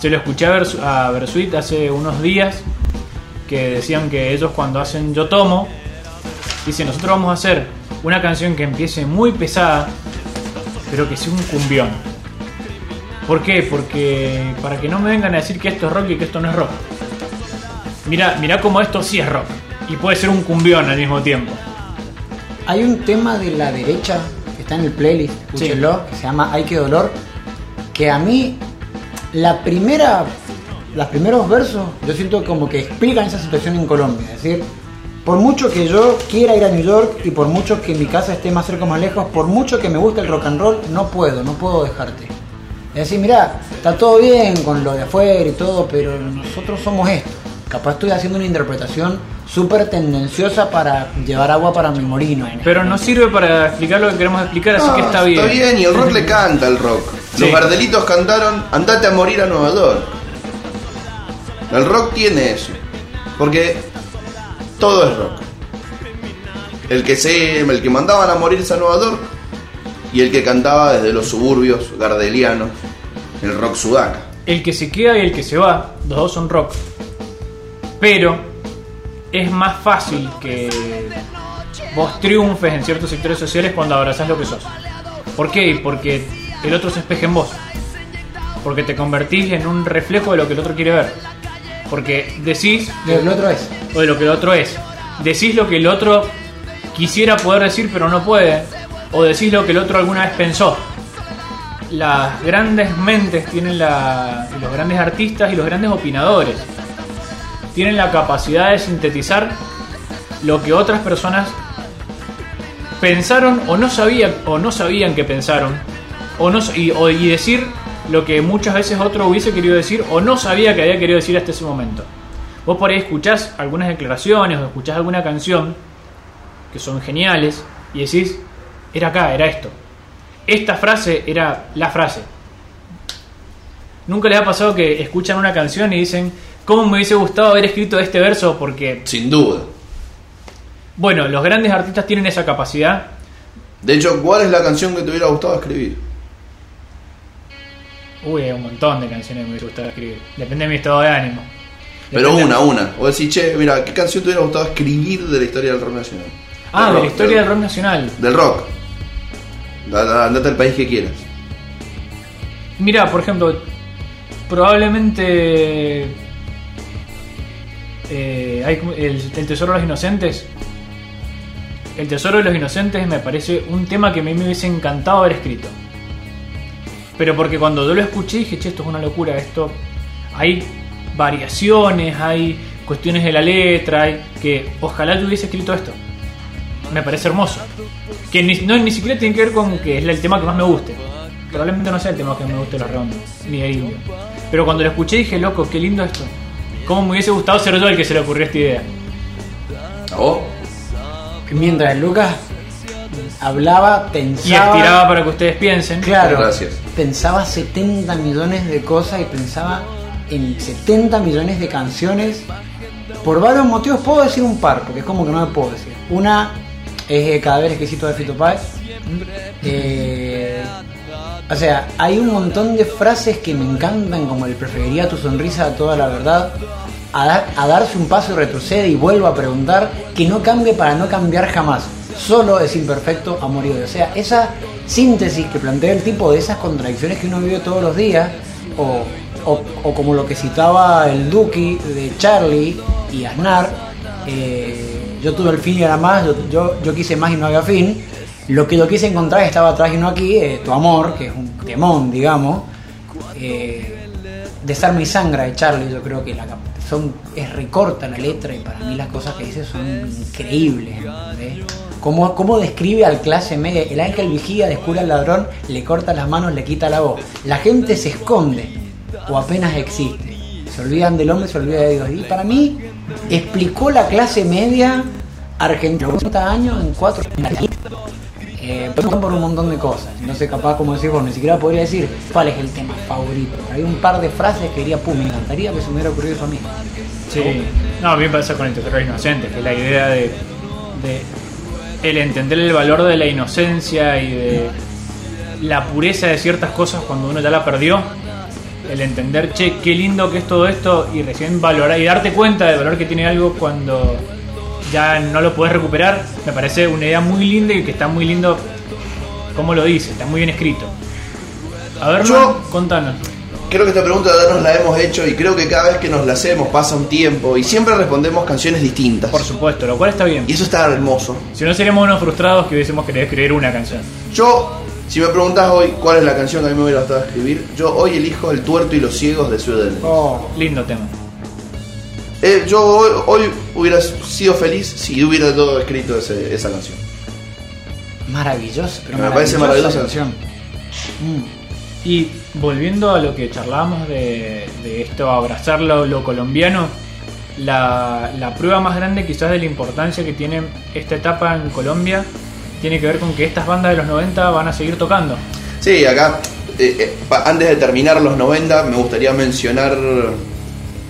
Se lo escuché a, Versu- a Bersuit hace unos días que decían que ellos cuando hacen Yo Tomo, dicen nosotros vamos a hacer una canción que empiece muy pesada, pero que sea un cumbión. ¿Por qué? Porque para que no me vengan a decir que esto es rock y que esto no es rock. Mira, mira cómo esto sí es rock. Y puede ser un cumbión al mismo tiempo. Hay un tema de la derecha que está en el playlist, escúchenlo, que se llama Ay qué dolor, que a mí la primera, los primeros versos, yo siento como que explican esa situación en Colombia. Es decir, por mucho que yo quiera ir a New York y por mucho que mi casa esté más cerca o más lejos, por mucho que me guste el rock and roll, no puedo, no puedo dejarte. Es decir, mira, está todo bien con lo de afuera y todo, pero nosotros somos esto. Capaz estoy haciendo una interpretación súper tendenciosa para llevar agua para mi molino. Pero no sirve para explicar lo que queremos explicar, así que está bien. Está bien, y el rock le canta al rock. Sí. Los Gardelitos cantaron Andate a morir a Nueva York. El rock tiene eso. Porque todo es rock. El que se, el que mandaban a morirse a Nueva York y el que cantaba desde los suburbios gardelianos, el rock sudaca. El que se queda y el que se va, los dos son rock. Pero es más fácil que vos triunfes en ciertos sectores sociales cuando abrazás lo que sos. ¿Por qué? Porque el otro se espeja en vos. Porque te convertís en un reflejo de lo que el otro quiere ver. Porque decís De lo que el otro es. o de lo que el otro es. Decís lo que el otro quisiera poder decir pero no puede. O decís lo que el otro alguna vez pensó. Las grandes mentes tienen la. los grandes artistas y los grandes opinadores. Tienen la capacidad de sintetizar lo que otras personas pensaron o no sabían o no sabían que pensaron. O no, y, o- y decir lo que muchas veces otro hubiese querido decir o no sabía que había querido decir hasta ese momento. Vos por ahí escuchás algunas declaraciones o escuchás alguna canción que son geniales y decís, era acá, era esto. Esta frase era la frase. Nunca les ha pasado que escuchan una canción y dicen, ¿cómo me hubiese gustado haber escrito este verso? Porque, Sin duda. bueno, los grandes artistas tienen esa capacidad. De hecho, ¿cuál es la canción que te hubiera gustado escribir? Uy, hay un montón de canciones que me gustado escribir. Depende de mi estado de ánimo. Pero una, una. O decir, che, mira, ¿qué canción te hubiera gustado escribir de la historia del rock nacional? Ah, Del de rock, la historia del rock nacional. Del rock. Da- da- Andate al país que quieras. Mira, por ejemplo, probablemente eh, hay el, el Tesoro de los Inocentes. El Tesoro de los Inocentes me parece un tema que a mí me hubiese encantado haber escrito. Pero porque cuando yo lo escuché dije, che, esto es una locura, esto hay variaciones, hay cuestiones de la letra, hay que ojalá yo hubiese escrito esto. Me parece hermoso. Que ni, no, ni siquiera tiene que ver con que es el tema que más me guste. Probablemente no sea el tema que me guste de los redondos, ni de Indio. Pero cuando lo escuché dije, loco, qué lindo esto. ¿Cómo me hubiese gustado ser yo el que se le ocurrió esta idea? ¿A vos? Mientras Lucas hablaba, Y pensaba. estiraba para que ustedes piensen. Claro, Gracias. Pensaba 70 millones de cosas y pensaba en 70 millones de canciones. Por varios motivos puedo decir un par, porque es como que no me puedo decir. Una es eh, Cadáver Exquisito de Fito Páez. Eh, o sea, hay un montón de frases que me encantan, como el preferiría tu sonrisa a toda la verdad. A, dar- a darse un paso y retrocede y vuelvo a preguntar que no cambie para no cambiar jamás. Solo es imperfecto, amor y odio. O sea, esa síntesis que plantea el tipo de esas contradicciones que uno vive todos los días, o, o- como lo que citaba el Duki de Charlie y Aznar, eh, yo tuve el fin y era más, yo, yo, yo quise más y no había fin. Lo que lo quise encontrar estaba atrás y no aquí, eh, Tu Amor, que es un temón, digamos. Eh, Desarme y Sangra de Charlie, yo creo que la, son, es recorta la letra y para mí las cosas que dice son increíbles. Cómo, cómo describe al clase media, el ángel vigía, descubre al ladrón, le corta las manos, le quita la voz. La gente se esconde o apenas existe. Se olvidan del hombre, se olvida de Dios. Y para mí explicó la clase media argentina 80 años en cuatro eh, por un montón de cosas. No sé, capaz, como decís vos, ni siquiera podría decir cuál es el tema favorito. Hay un par de frases que diría, pum, me encantaría que se hubiera ocurrido eso a mí. Sí. No, a mí me pasa con el terror inocente, que la idea de, de el entender el valor de la inocencia y de la pureza de ciertas cosas cuando uno ya la perdió. El entender, che, qué lindo que es todo esto y recién valorar y darte cuenta del valor que tiene algo cuando ya no lo puedes recuperar, me parece una idea muy linda y que está muy lindo como lo dice, está muy bien escrito. A ver, Yo- contanos. Creo que esta pregunta ya nos la hemos hecho y creo que cada vez que nos la hacemos pasa un tiempo y siempre respondemos canciones distintas. Por supuesto, lo cual está bien. Y eso está hermoso. Si no seríamos unos frustrados que hubiésemos querido escribir una canción. Yo, si me preguntas hoy cuál es la canción que a mí me hubiera gustado escribir, yo hoy elijo El tuerto y los ciegos de Ciudad del Oh, Lindo tema. Eh, yo hoy, hoy hubiera sido feliz si hubiera todo escrito ese- esa canción. maravilloso. Pero Me parece maravillosa. canción. Mm. Y volviendo a lo que charlábamos de, de esto, abrazar lo, lo colombiano, la, la prueba más grande quizás de la importancia que tiene esta etapa en Colombia tiene que ver con que estas bandas de los 90 van a seguir tocando. Sí, acá, eh, eh, antes de terminar los 90, me gustaría mencionar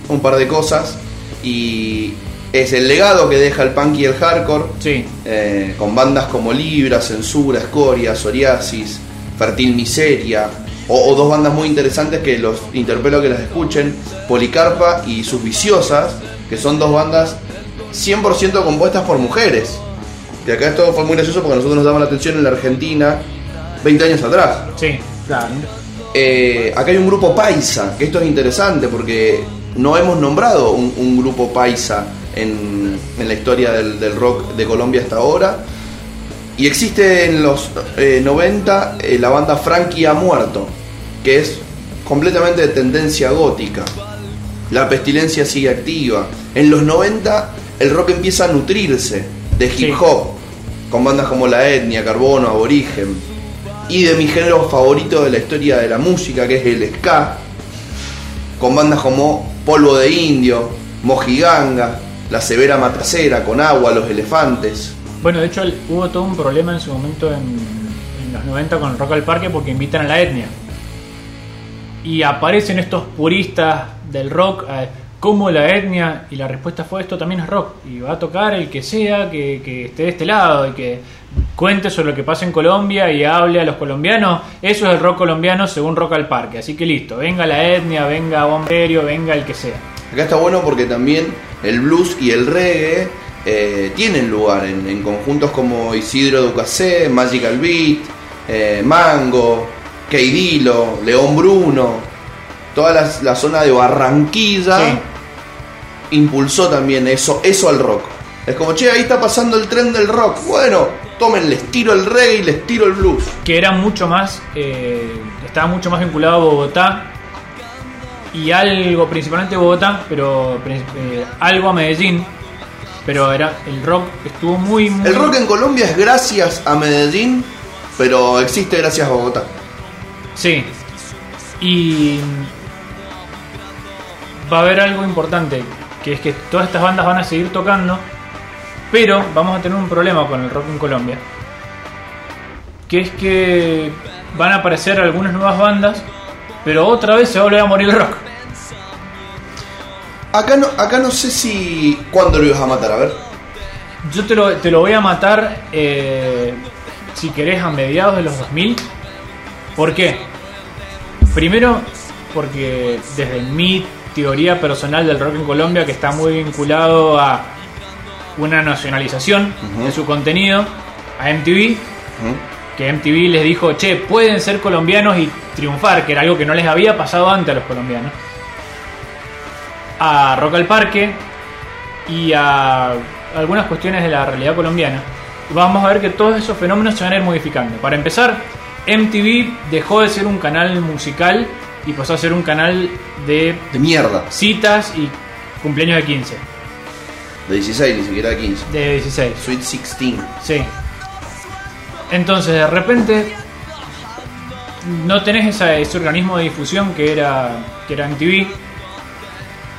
un par de cosas. Y es el legado que deja el punk y el hardcore, Sí, eh, con bandas como Libra, Censura, Escoria, Psoriasis, Fertil Miseria, o, o dos bandas muy interesantes que los interpelo a que las escuchen, Policarpa y Sus Viciosas, que son dos bandas 100% compuestas por mujeres. Que acá esto fue muy gracioso porque a nosotros nos daba la atención en la Argentina 20 años atrás. sí. Claro. Eh, acá hay un grupo paisa, que esto es interesante porque no hemos nombrado un, un grupo paisa en, en la historia del, del rock de Colombia hasta ahora. Y existe en los eh, 90 eh, la banda Frankie ha muerto, que es completamente de tendencia gótica. La pestilencia sigue activa. En los 90 el rock empieza a nutrirse de hip Sí. hop, con bandas como La Etnia, Carbono, Aborigen. Y de mi género favorito de la historia de la música, que es el ska, con bandas como Polvo de Indio, Mojiganga, La Severa Matacera, Con Agua, Los Elefantes. Bueno, de hecho hubo todo un problema en su momento en, en los 90 con Rock al Parque porque invitan a la etnia. Y aparecen estos puristas del rock, eh, como la etnia, y la respuesta fue esto también es rock. Y va a tocar el que sea que, que esté de este lado y que cuente sobre lo que pasa en Colombia y hable a los colombianos. Eso es el rock colombiano según Rock al Parque. Así que listo, venga la etnia, venga Bomberio, venga el que sea. Acá está bueno porque también el blues y el reggae eh, tienen lugar en, en conjuntos como Isidro Ducasé, Magical Beat, eh, Mango, Keidilo, León Bruno, toda la, la zona de Barranquilla Sí. impulsó también eso, eso al rock. Es como, che, ahí está pasando el tren del rock. Bueno, tomen, les tiro el reggae y les tiro el blues. que era mucho más, eh, estaba mucho más vinculado a Bogotá y algo, principalmente Bogotá, pero eh, algo a Medellín, pero era el rock estuvo muy, muy El rock en Colombia es gracias a Medellín, pero existe gracias a Bogotá. Sí. Y va a haber algo importante, que es que todas estas bandas van a seguir tocando, pero vamos a tener un problema con el rock en Colombia. Que es que van a aparecer algunas nuevas bandas, pero otra vez se va a volver a morir el rock. Acá no, acá no sé si. ¿Cuándo lo ibas a matar? A ver. Yo te lo, te lo voy a matar, eh, si querés, a mediados de los 2000. ¿Por qué? Primero, porque desde mi teoría personal del rock en Colombia, que está muy vinculado a una nacionalización de su contenido, a MTV, que MTV les dijo, che, pueden ser colombianos y triunfar, que era algo que no les había pasado antes a los colombianos. A Rock al Parque y a algunas cuestiones de la realidad colombiana. vamos a ver que todos esos fenómenos se van a ir modificando. Para empezar, MTV dejó de ser un canal musical y pasó a ser un canal de De mierda. citas y cumpleaños de 15, De 16, ni siquiera de 15. de 16. Sweet 16. Sí. Entonces, de repente, no tenés esa- ese organismo de difusión que era, que era MTV.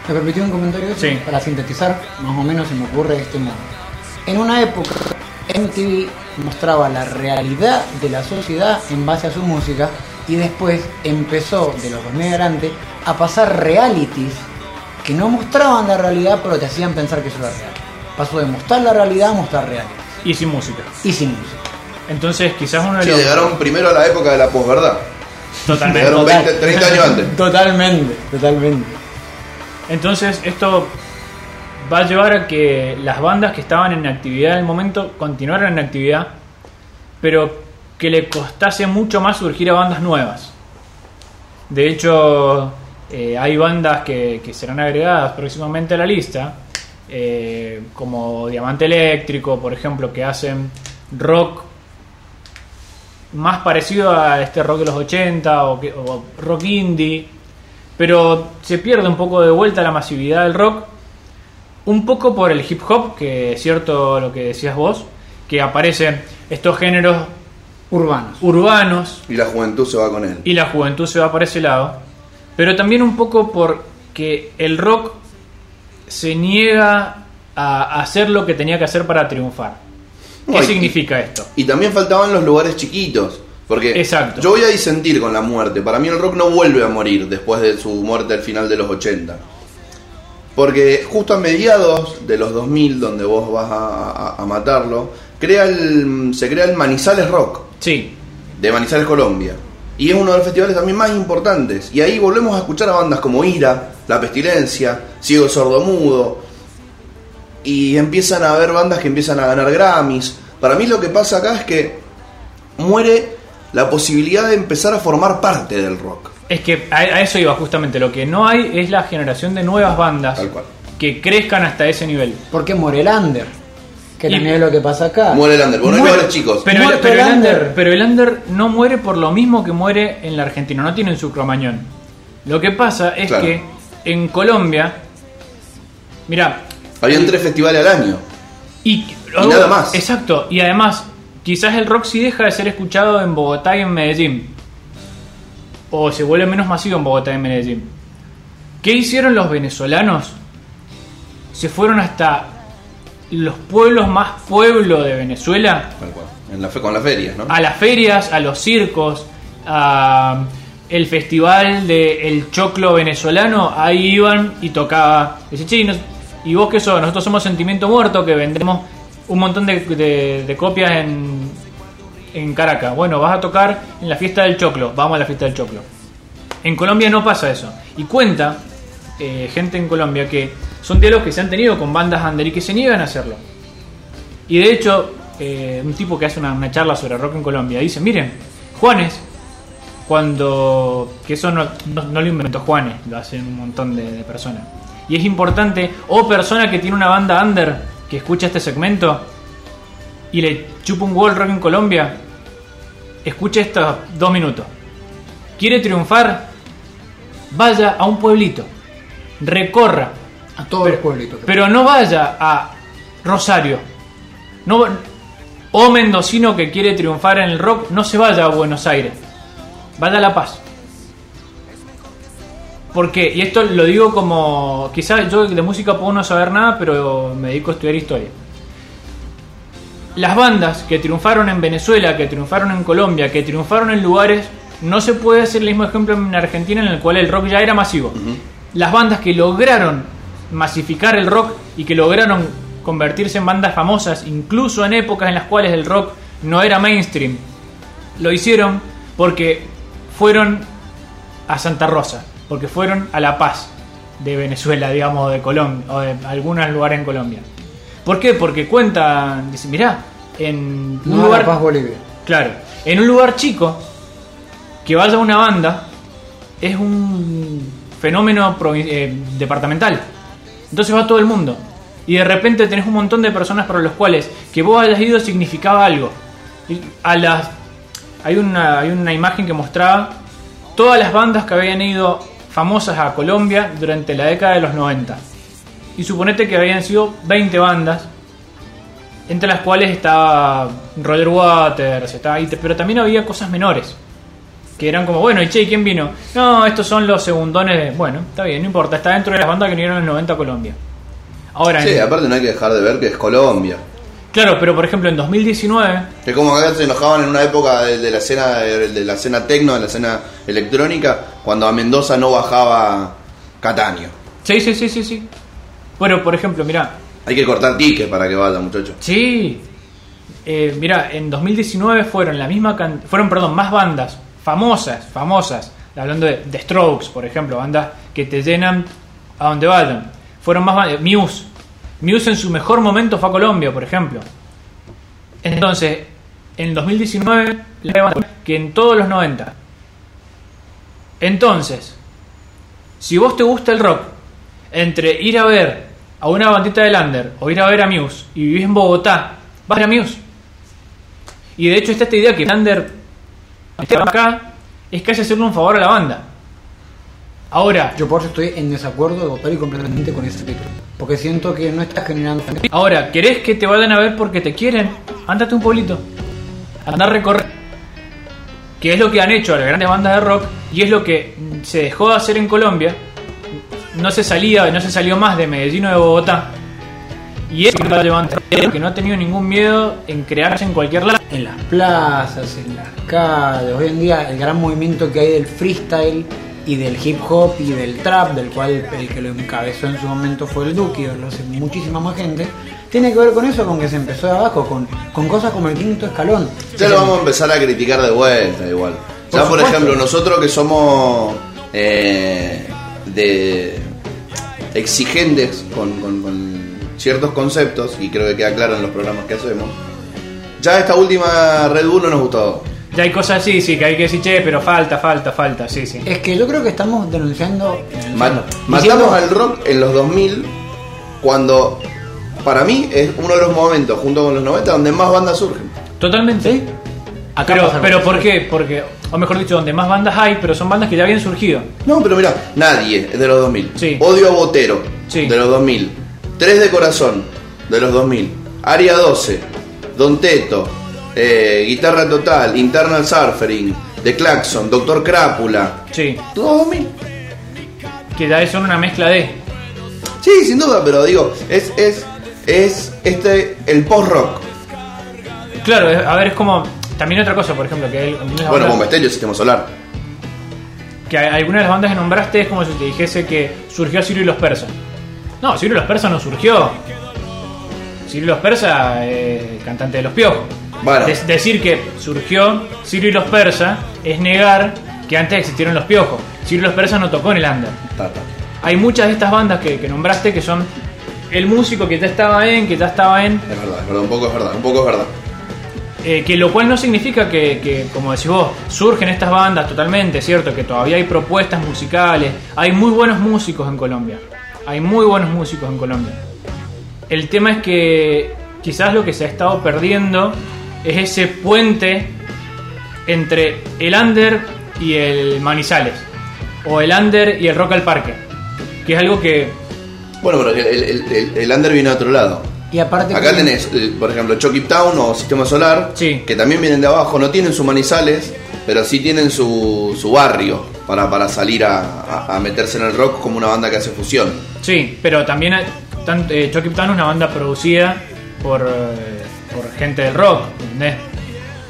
¿Me permitió un comentario? Sí. Para sintetizar, más o menos se me ocurre de este modo. En una época, MTV mostraba la realidad de la sociedad en base a su música y después empezó, de los 2000 adelante, a pasar realities que no mostraban la realidad pero te hacían pensar que eso era real. Pasó de mostrar la realidad a mostrar realities. Y sin música. Y sin música. Entonces, quizás uno de Sí, los. llegaron primero a la época de la posverdad. Totalmente. Llegaron Total. 20, 30 años antes. Totalmente, totalmente. Entonces, esto va a llevar a que las bandas que estaban en actividad en el momento continuaran en actividad, pero que le costase mucho más surgir a bandas nuevas. De hecho, eh, hay bandas que, serán agregadas próximamente a la lista, eh, como Diamante Eléctrico, por ejemplo, que hacen rock más parecido a este rock de los 80 o, que- o rock indie, pero se pierde un poco de vuelta la masividad del rock, un poco por el hip hop, que es cierto lo que decías vos, que aparecen estos géneros Urbanos. urbanos Y la juventud se va con él. y la juventud se va para ese lado, pero también un poco porque el rock se niega a hacer lo que tenía que hacer para triunfar. ¿Qué No, significa esto? Y también faltaban los lugares chiquitos. Porque Exacto. yo voy a disentir con la muerte. Para mí el rock no vuelve a morir después de su muerte al final de los 80. Porque justo a mediados de los 2000, donde vos vas a, a- a matarlo, crea el, se crea el Manizales Rock, Sí, de Manizales, Colombia. Y es uno de los festivales también más importantes. Y ahí volvemos a escuchar a bandas como Ira, La Pestilencia, Ciego Sordo Mudo. Y empiezan a haber bandas que empiezan a ganar Grammys. Para mí lo que pasa acá es que muere la posibilidad de empezar a formar parte del rock. es que a, eso iba justamente. Lo que no hay es la generación de nuevas bandas Tal cual. que crezcan hasta ese nivel. Porque muere el under. Que Y- también es lo que pasa acá. Muere el under. Bueno, Muere- lugares chicos. Pero, el, pero, under, under. pero el under no muere por lo mismo que muere en la Argentina, no tienen su cromañón. Lo que pasa es Claro. que en Colombia, mira, Habían tres festivales al año. y, nada más. Exacto, y además, quizás el rock sí deja de ser escuchado en Bogotá y en Medellín. O se vuelve menos masivo en Bogotá y en Medellín. ¿Qué hicieron los venezolanos? Se fueron hasta los pueblos más pueblo de Venezuela Tal cual. En la fe, con las ferias, ¿no? a las ferias, a los circos, a el festival de El Choclo venezolano, ahí iban y tocaba. Dice, che, ¿y nos- ¿y vos qué sos? Nosotros somos Sentimiento Muerto, que vendemos un montón de, copias en, en Caracas. Bueno, vas a tocar en la fiesta del Choclo, vamos a la fiesta del Choclo. En Colombia no pasa eso. Y cuenta eh, gente en Colombia que son diálogos que se han tenido con bandas under y que se niegan a hacerlo. Y de hecho, eh, un tipo que hace una, charla sobre rock en Colombia dice, miren, Juanes, cuando... que eso no, no- no lo inventó Juanes, lo hacen un montón de, de personas. Y es importante, o persona que tiene una banda under, que escucha este segmento y le chupa un huevo el rock en Colombia, escuche estos dos minutos. ¿Quiere triunfar? Vaya a un pueblito, recorra, A todos los pueblitos. pero no vaya a Rosario. No, o mendocino que quiere triunfar en el rock, no se vaya a Buenos Aires. Vaya a La Paz. ¿Por qué? Y esto lo digo como... Quizás yo de música puedo no saber nada, pero me dedico a estudiar historia. Las bandas que triunfaron en Venezuela, que triunfaron en Colombia, que triunfaron en lugares... No se puede hacer el mismo ejemplo en Argentina en el cual el rock ya era masivo. Las bandas que lograron masificar el rock y que lograron convertirse en bandas famosas, incluso en épocas en las cuales el rock no era mainstream, lo hicieron porque fueron a Santa Rosa, porque fueron a La Paz de Venezuela, digamos, de Colombia, o de algunos lugares en Colombia. ¿Por qué? Porque cuentan, dicen, mirá, en un No lugar... La Paz Bolivia. Claro, en un lugar chico, que vaya una banda es un fenómeno eh, departamental. Entonces va todo el mundo. Y de repente tenés un montón de personas para los cuales que vos hayas ido significaba algo. Y a las, hay, una, hay una imagen que mostraba todas las bandas que habían ido famosas a Colombia durante la década de los 90. Y suponete que habían sido 20 bandas, entre las cuales estaba Roger Waters, estaba, te- pero también había cosas menores. Que eran como, bueno, y che, ¿quién vino? No, estos son los segundones de... Bueno, está bien, no importa, está dentro de las bandas que vinieron en el 90 a Colombia. Ahora, Sí, en- aparte no hay que dejar de ver que es Colombia. claro, pero por ejemplo en 2019 Es como que acá se enojaban en una época de, de la escena de, de la escena tecno, de la escena electrónica, cuando a Mendoza no bajaba Cataño. Sí, sí, sí, sí, sí. Bueno, por ejemplo, mira, Hay que cortar tickets para que vaya, muchachos. sí. Eh, mira, en 2019 fueron la misma can- fueron, perdón, más bandas famosas, famosas, hablando de The Strokes, por ejemplo, bandas que te llenan a donde vayan. Fueron más bandas, Muse. Muse en su mejor momento fue a Colombia, por ejemplo. Entonces, en 2019 la banda que en todos los 90. Entonces, si vos te gusta el rock, entre ir a ver a una bandita de Lander o ir a ver a Muse y vivís en Bogotá, vas a ir a Muse. Y de hecho está esta idea que Lander esté acá es casi hacerle un favor a la banda. Ahora, Yo por eso estoy en desacuerdo total y completamente con ese título. Porque siento que no está generando... ahora, ¿querés que te vayan a ver porque te quieren? Ándate un pueblito. Anda a recorrer. Que es lo que han hecho las grandes bandas de rock y es lo que se dejó de hacer en Colombia. No se salía, no se salió más de Medellín o de Bogotá. Y es que no ha tenido ningún miedo en crearse en cualquier lado. en las plazas, en las calles. Hoy en día el gran movimiento que hay del freestyle y del hip hop y del trap, del cual el que lo encabezó en su momento fue el Duki, lo hace muchísima más gente, tiene que ver con eso, con que se empezó de abajo, con, con cosas como el quinto escalón. Ya lo vamos a empezar a criticar de vuelta igual. Ya Por ejemplo, nosotros que somos eh, de exigentes con, con- con ciertos conceptos, y creo que queda claro en los programas que hacemos, ya esta última Red Bull no nos gustó. Ya hay cosas así, sí, que hay que decir, che, pero falta, falta, falta, sí, sí. Es que yo creo que estamos denunciando... Ma- denunciando, matamos diciendo- al rock en los 2000 cuando para mí es uno de los momentos junto con los 90 donde más bandas surgen. Totalmente. Acá Pero, pero ¿por qué? Porque, o mejor dicho, donde más bandas hay, pero son bandas que ya habían surgido. No, pero mira, nadie es de los 2000. Sí. Odio a Botero Sí. de los 2000. Tres de Corazón de los 2000. Aria 12, Don Teto, eh, Guitarra Total, Internal Surfering, The Claxon, Doctor Crápula. Sí. Todos 2000. Que ya son una mezcla de. Sí, sin duda, pero digo, es, es, es este el post-rock. Claro, a ver, es como. También otra cosa, por ejemplo, que hay Bueno, bandas- Bomba Estéreo, Sistema Solar. que algunas de las bandas que nombraste es como si te dijese que surgió Sirio y los Persas. No, Sirio y los Persas no surgió. Sirio y los Persas, eh, cantante de los Piojos. Bueno. Decir que surgió Sirio y los Persas es negar que antes existieron los Piojos. Sirio y los Persas no tocó en el under. Hay muchas de estas bandas que, que nombraste que son el músico que ya estaba en, que ya estaba en, Es verdad, es verdad, un poco es verdad, un poco es verdad. eh, que lo cual no significa que, que, como decís vos, surgen estas bandas totalmente, ¿cierto? Que todavía hay propuestas musicales, hay muy buenos músicos en Colombia, hay muy buenos músicos en Colombia. El tema es que quizás lo que se ha estado perdiendo es ese puente entre el under y el Manizales, o el under y el Rock al Parque, que es algo que Bueno, pero el, el, el, el under viene de otro lado. Y aparte... Acá que- tenés, eh, por ejemplo, Chucky Town o Sistema Solar, Sí. que también vienen de abajo, no tienen su manizales, pero sí tienen su, su barrio para, para salir a, a- a meterse en el rock como una banda que hace fusión. Sí, pero también hay- tan- eh, Chucky Town es una banda producida por, eh, por gente del rock, ¿entendés?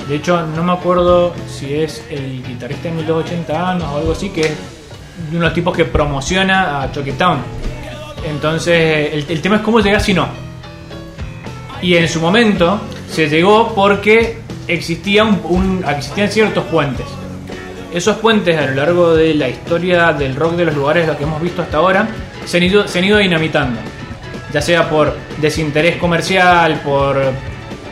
De hecho, no me acuerdo si es el guitarrista de 1280 años o algo así, que es de unos tipos que promociona a Chucky Town. Entonces, el, tema es cómo llegas si no. Y en su momento se llegó porque existían ciertos puentes. Esos puentes a lo largo de la historia del rock de los lugares lo que hemos visto hasta ahora se han ido, se han ido dinamitando. Ya sea por desinterés comercial, por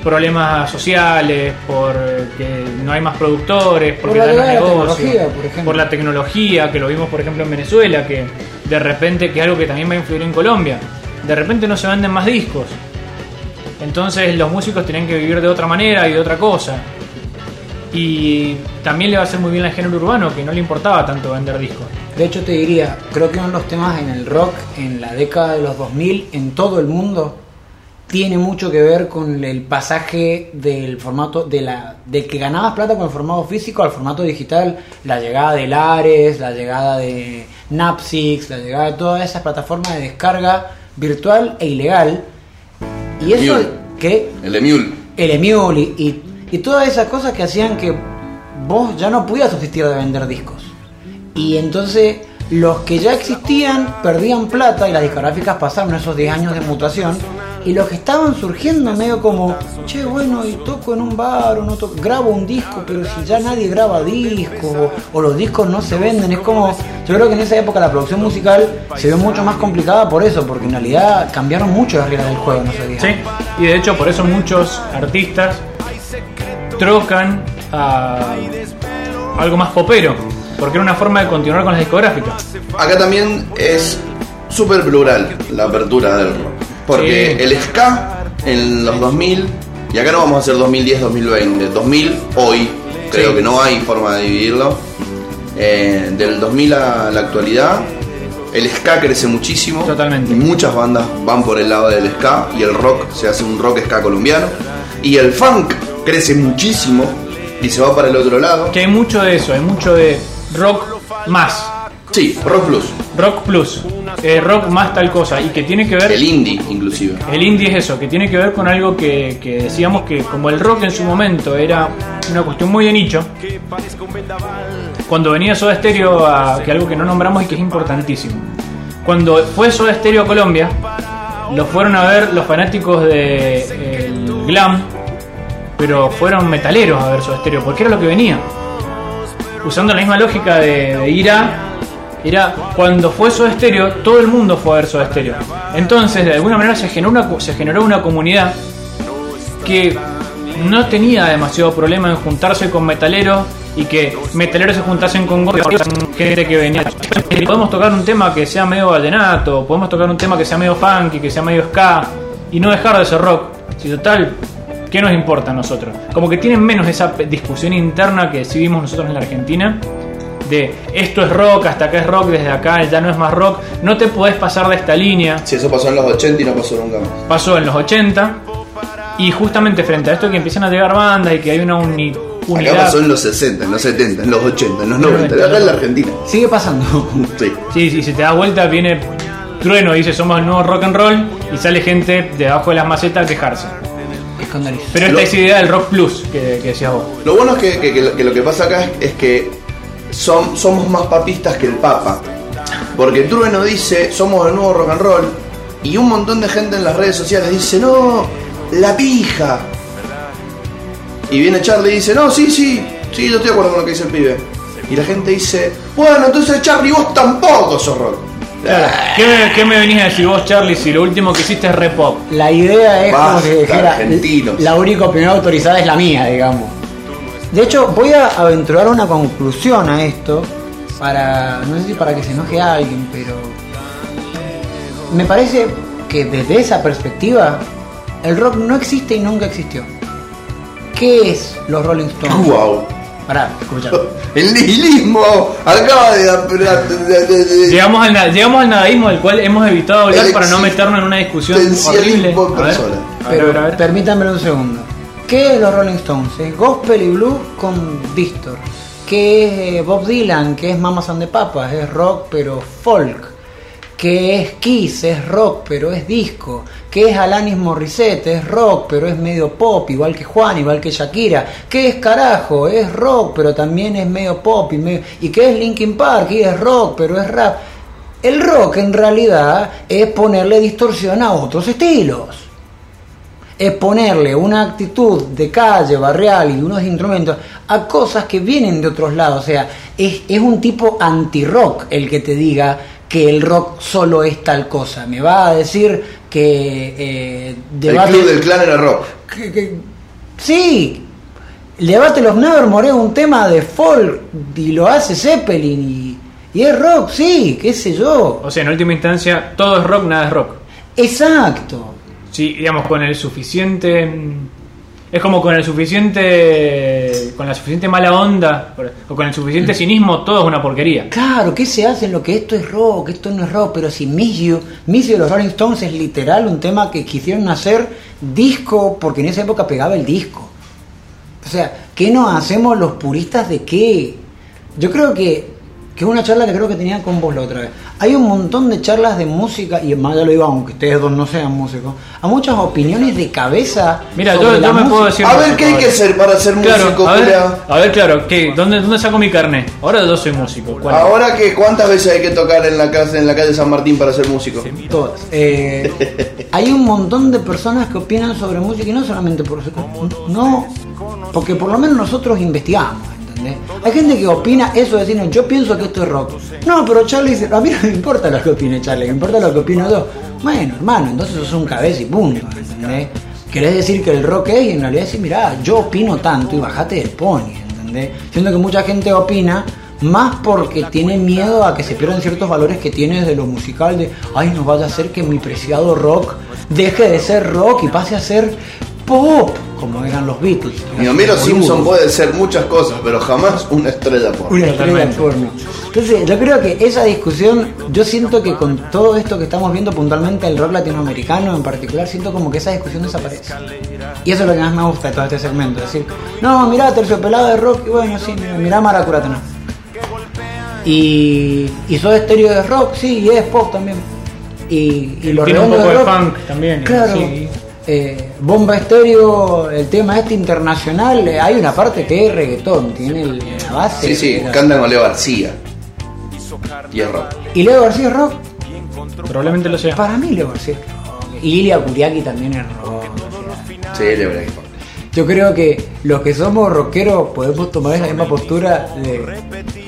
problemas sociales, por que no hay más productores, porque Por la ya no hay llegada de la negocio, tecnología, por ejemplo. por la tecnología, que lo vimos por ejemplo en Venezuela, que de repente, que es algo que también va a influir en Colombia, de repente no se venden más discos. Entonces los músicos tienen que vivir de otra manera y de otra cosa. Y también le va a hacer muy bien al género urbano, que no le importaba tanto vender discos. De hecho te diría, creo que uno de los temas en el rock en la década de los 2000 en todo el mundo tiene mucho que ver con el pasaje del formato de la de que ganabas plata con el formato físico al formato digital, la llegada de Lares, la llegada de Napsix, la llegada de todas esas plataformas de descarga virtual e ilegal. Y eso que El Emule. el Emule y, y, y todas esas cosas que hacían que vos ya no pudieras subsistir de vender discos. Y entonces los que ya existían perdían plata y las discográficas pasaron esos 10 años de mutación. Y los que estaban surgiendo medio como, che, bueno, y toco en un bar o no toco, grabo un disco, pero si ya nadie graba discos o, o los discos no se venden, es como, yo creo que en esa época la producción musical se vio mucho más complicada por eso, porque en realidad cambiaron mucho las reglas del juego en esos días. Sí, y de hecho por eso muchos artistas trocan a algo más popero, porque era una forma de continuar con las discográficas. Acá también es súper plural la apertura del rock. Porque Sí. el ska en los 2000, y acá no vamos a hacer 2010-2020, 2000 hoy, creo Sí. que no hay forma de dividirlo. Eh, del 2000 a la actualidad, el ska crece muchísimo. Totalmente. Muchas bandas van por el lado del ska y el rock se hace un rock ska colombiano. Y el funk crece muchísimo y se va para el otro lado. Que hay mucho de eso, hay mucho de rock más, Sí, rock plus. rock plus, eh, rock más tal cosa, y que tiene que ver... El indie, inclusive. El indie es eso, que tiene que ver con algo que, que decíamos que como el rock en su momento era una cuestión muy de nicho, cuando venía Soda Stereo, a, que algo que no nombramos y que es importantísimo, cuando fue Soda Stereo a Colombia, lo fueron a ver los fanáticos de el glam, pero fueron metaleros a ver Soda Stereo, porque era lo que venía. Usando la misma lógica de, de ir a era cuando fue Soda Stereo, todo el mundo fue a ver Soda Stereo. Entonces, de alguna manera se generó una, se generó una comunidad que no tenía demasiado problema en juntarse con metaleros y que metaleros se juntasen con gente que venía. Podemos tocar un tema que sea medio vallenato, podemos tocar un tema que sea medio funky, que sea medio ska y no dejar de ser rock. Si total, ¿qué nos importa a nosotros? Como que tienen menos esa discusión interna que sí vimos nosotros en la Argentina de esto es rock, hasta acá es rock, desde acá ya no es más rock, no te podés pasar de esta línea. Si eso pasó en los 80 y no pasó nunca más. Pasó en los 80 y justamente frente a esto que empiezan a llegar bandas y que hay una uni- Acá unidad. pasó en los 60, en los 70, en los 80, en los 90, acá en la Argentina. Sigue pasando. Sí. Sí, sí, si te das vuelta viene Trueno y dice somos el nuevo rock and roll y sale gente debajo de las macetas a quejarse. Pero esta Lo- es idea del rock plus que, que decías vos. Lo bueno es que, que- que lo- que lo que pasa acá es, es que son, somos más papistas que el Papa. Porque Trueno dice, somos el nuevo rock and roll. Y un montón de gente en las redes sociales dice, no, la pija. Y viene Charlie y dice, no, sí, sí, sí, yo estoy de acuerdo con lo que dice el pibe. Y la gente dice, bueno, entonces Charlie, vos tampoco sos rock. ¿Qué, me- qué me venís a decir vos, Charlie, si lo último que hiciste es rep pop? La idea es como Basta, si dijera, argentinos. la única opinión autorizada es la mía, digamos. De hecho, voy a aventurar una conclusión a esto, para, no sé si para que se enoje a alguien, pero me parece que desde esa perspectiva, el rock no existe y nunca existió. ¿Qué es los Rolling Stones? Wow. Pará, escucha. El nihilismo acaba de... de- de- de- Llegamos al, llegamos al nadaísmo del cual hemos evitado hablar para no meternos en una discusión horrible. A ver, a ver, Pero a ver, a ver. permítanme un segundo. ¿Qué es los Rolling Stones? Es gospel y blues con Víctor. ¿Qué es eh, Bob Dylan? ¿Qué es Mamas and the Papas? Es rock pero folk. ¿Qué es Kiss? Es rock pero es disco. ¿Qué es Alanis Morissette? Es rock pero es medio pop, igual que Juan, igual que Shakira. ¿Qué es carajo? Es rock pero también es medio pop. ¿Y, medio- ¿y qué es Linkin Park? Y es rock pero es rap. El rock en realidad es ponerle distorsión a otros estilos es ponerle una actitud de calle, barrial y unos instrumentos a cosas que vienen de otros lados. O sea, es, es un tipo anti-rock el que te diga que el rock solo es tal cosa. Me va a decir que eh, El club del clan era rock. que- que- sí, el debate los Nevermore es un tema de folk y lo hace Zeppelin y, y es rock, sí, qué sé yo. O sea, en última instancia, todo es rock, nada es rock. Exacto. Sí, digamos, con el suficiente. Mm, Es como con el suficiente. Con la suficiente mala onda. O con el suficiente cinismo, todo es una porquería. Claro, ¿qué se hace en lo que esto es rock, esto no es rock? Pero si Miss You, Miss You de los Rolling Stones es literal un tema que quisieron hacer disco porque en esa época pegaba el disco. O sea, ¿qué nos hacemos los puristas de qué? Yo creo que, que es una charla que creo que tenía con vos la otra vez. Hay un montón de charlas de música, y más ya lo digo, aunque ustedes dos no sean músicos, a muchas opiniones de cabeza. Mira, sobre yo, la yo me puedo decir. A ver, ¿qué hay que hacer para ser músico, Claro, a ver, Julia? a ver, claro, ¿qué? ¿Dónde, ¿dónde saco mi carne? Ahora yo soy músico. ¿cuál? Ahora que cuántas veces hay que tocar en la casa en la calle San Martín para ser músico. Todas. Eh, hay un montón de personas que opinan sobre música y no solamente por su no, porque por lo menos nosotros investigamos, Hay gente que opina eso de decirnos, yo pienso que esto es rock. No, pero Charlie dice, a mí no me importa lo que opine Charlie, me importa lo que opino yo. Bueno, hermano, entonces sos un cabeza y punto, ¿entendés? Querés decir que el rock es y en realidad decir, mirá, yo opino tanto y bajate del pony, ¿entendés? Siendo que mucha gente opina más porque tiene miedo a que se pierdan ciertos valores que tiene de lo musical de, ay, no vaya a ser que mi preciado rock deje de ser rock y pase a ser pop, como eran los Beatles. Mi Homero Simpson puede ser muchas cosas, pero jamás una estrella por. Una estrella porno. Entonces, yo creo que esa discusión, yo siento que con todo esto que estamos viendo puntualmente el rock latinoamericano en particular, siento como que esa discusión desaparece. Y eso es lo que más me gusta de todo este segmento. Es decir, no, mirá, terciopelado de rock, y bueno, sí, mirá Maracurata, no. Y, y Soda Stereo de rock, sí, y es pop también. Y, y los Tiene un poco de rock, funk también. Claro. sí. Eh, Bomba Estéreo, el tema este internacional, eh, hay una parte que es reggaetón, tiene el- la base. Sí, sí, cantan con Leo García. Y es rock. ¿Y Leo García es rock? Probablemente lo sea. Para mí Leo García es rock. Y Ilia Kuriaki también es rock. Sí, Leo García. Yo creo que los que somos rockeros podemos tomar esa misma postura de...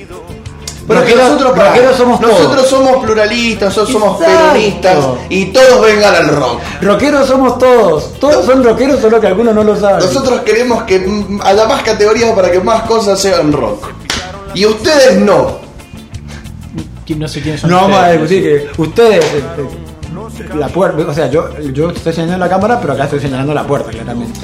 Pero que nosotros, rockeros somos nosotros todos. somos pluralistas, nosotros somos Exacto. peronistas y todos vengan al rock. Rockeros somos todos. Todos son rockeros, solo que algunos no lo saben. Nosotros queremos que haya más categorías para que más cosas sean rock. Y ustedes no. ¿Quién- No sé quiénes son No vamos a discutir que ustedes... eh, La puerta, o sea, yo, yo estoy señalando la cámara, pero acá estoy señalando la puerta, claramente.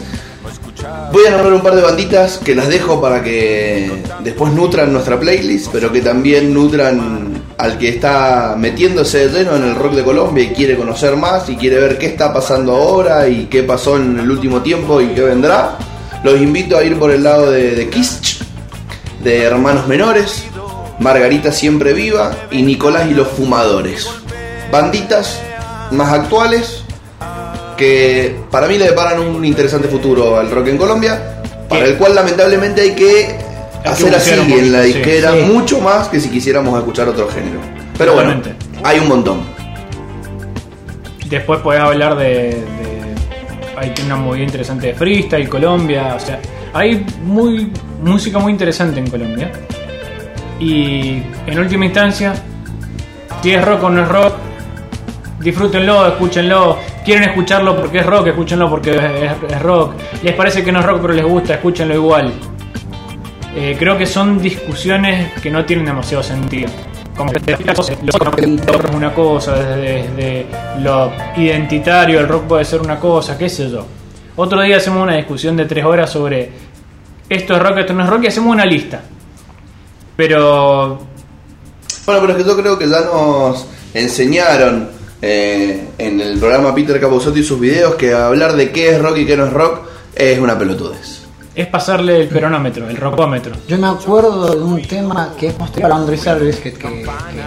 Voy a nombrar un par de banditas que las dejo para que después nutran nuestra playlist, pero que también nutran al que está metiéndose de lleno en el rock de Colombia y quiere conocer más y quiere ver qué está pasando ahora y qué pasó en el último tiempo y qué vendrá. Los invito a ir por el lado de, de Kiss, de Hermanos Menores, Margarita Siempre Viva y Nicolás y los Fumadores. Banditas más actuales que para mí le deparan un interesante futuro al rock en Colombia, para el cual lamentablemente hay que hacer así en la sí. disquera Sí. mucho más que si quisiéramos escuchar otro género. Pero bueno, hay un montón. Después podés hablar de, de- Hay una movida interesante de freestyle, Colombia. O sea, hay muy música muy interesante en Colombia. Y en última instancia, si es rock o no es rock, disfrútenlo, escúchenlo. Quieren escucharlo porque es rock, escúchenlo porque es, rock. Les parece que no es rock pero les gusta, escúchenlo igual. Eh, creo que son discusiones que no tienen demasiado sentido. Como que es una cosa, desde, desde lo identitario el rock puede ser una cosa, qué sé yo. Otro día hacemos una discusión de tres horas sobre esto es rock, esto no es rock y hacemos una lista. Pero Bueno, pero es que yo creo que ya nos enseñaron eh, en el programa Peter Capozotto y sus videos que hablar de qué es rock y qué no es rock es una pelotudez. es pasarle el peronómetro, el rockómetro. Yo me acuerdo de un tema que es posterior a Laundry Service, que, que, que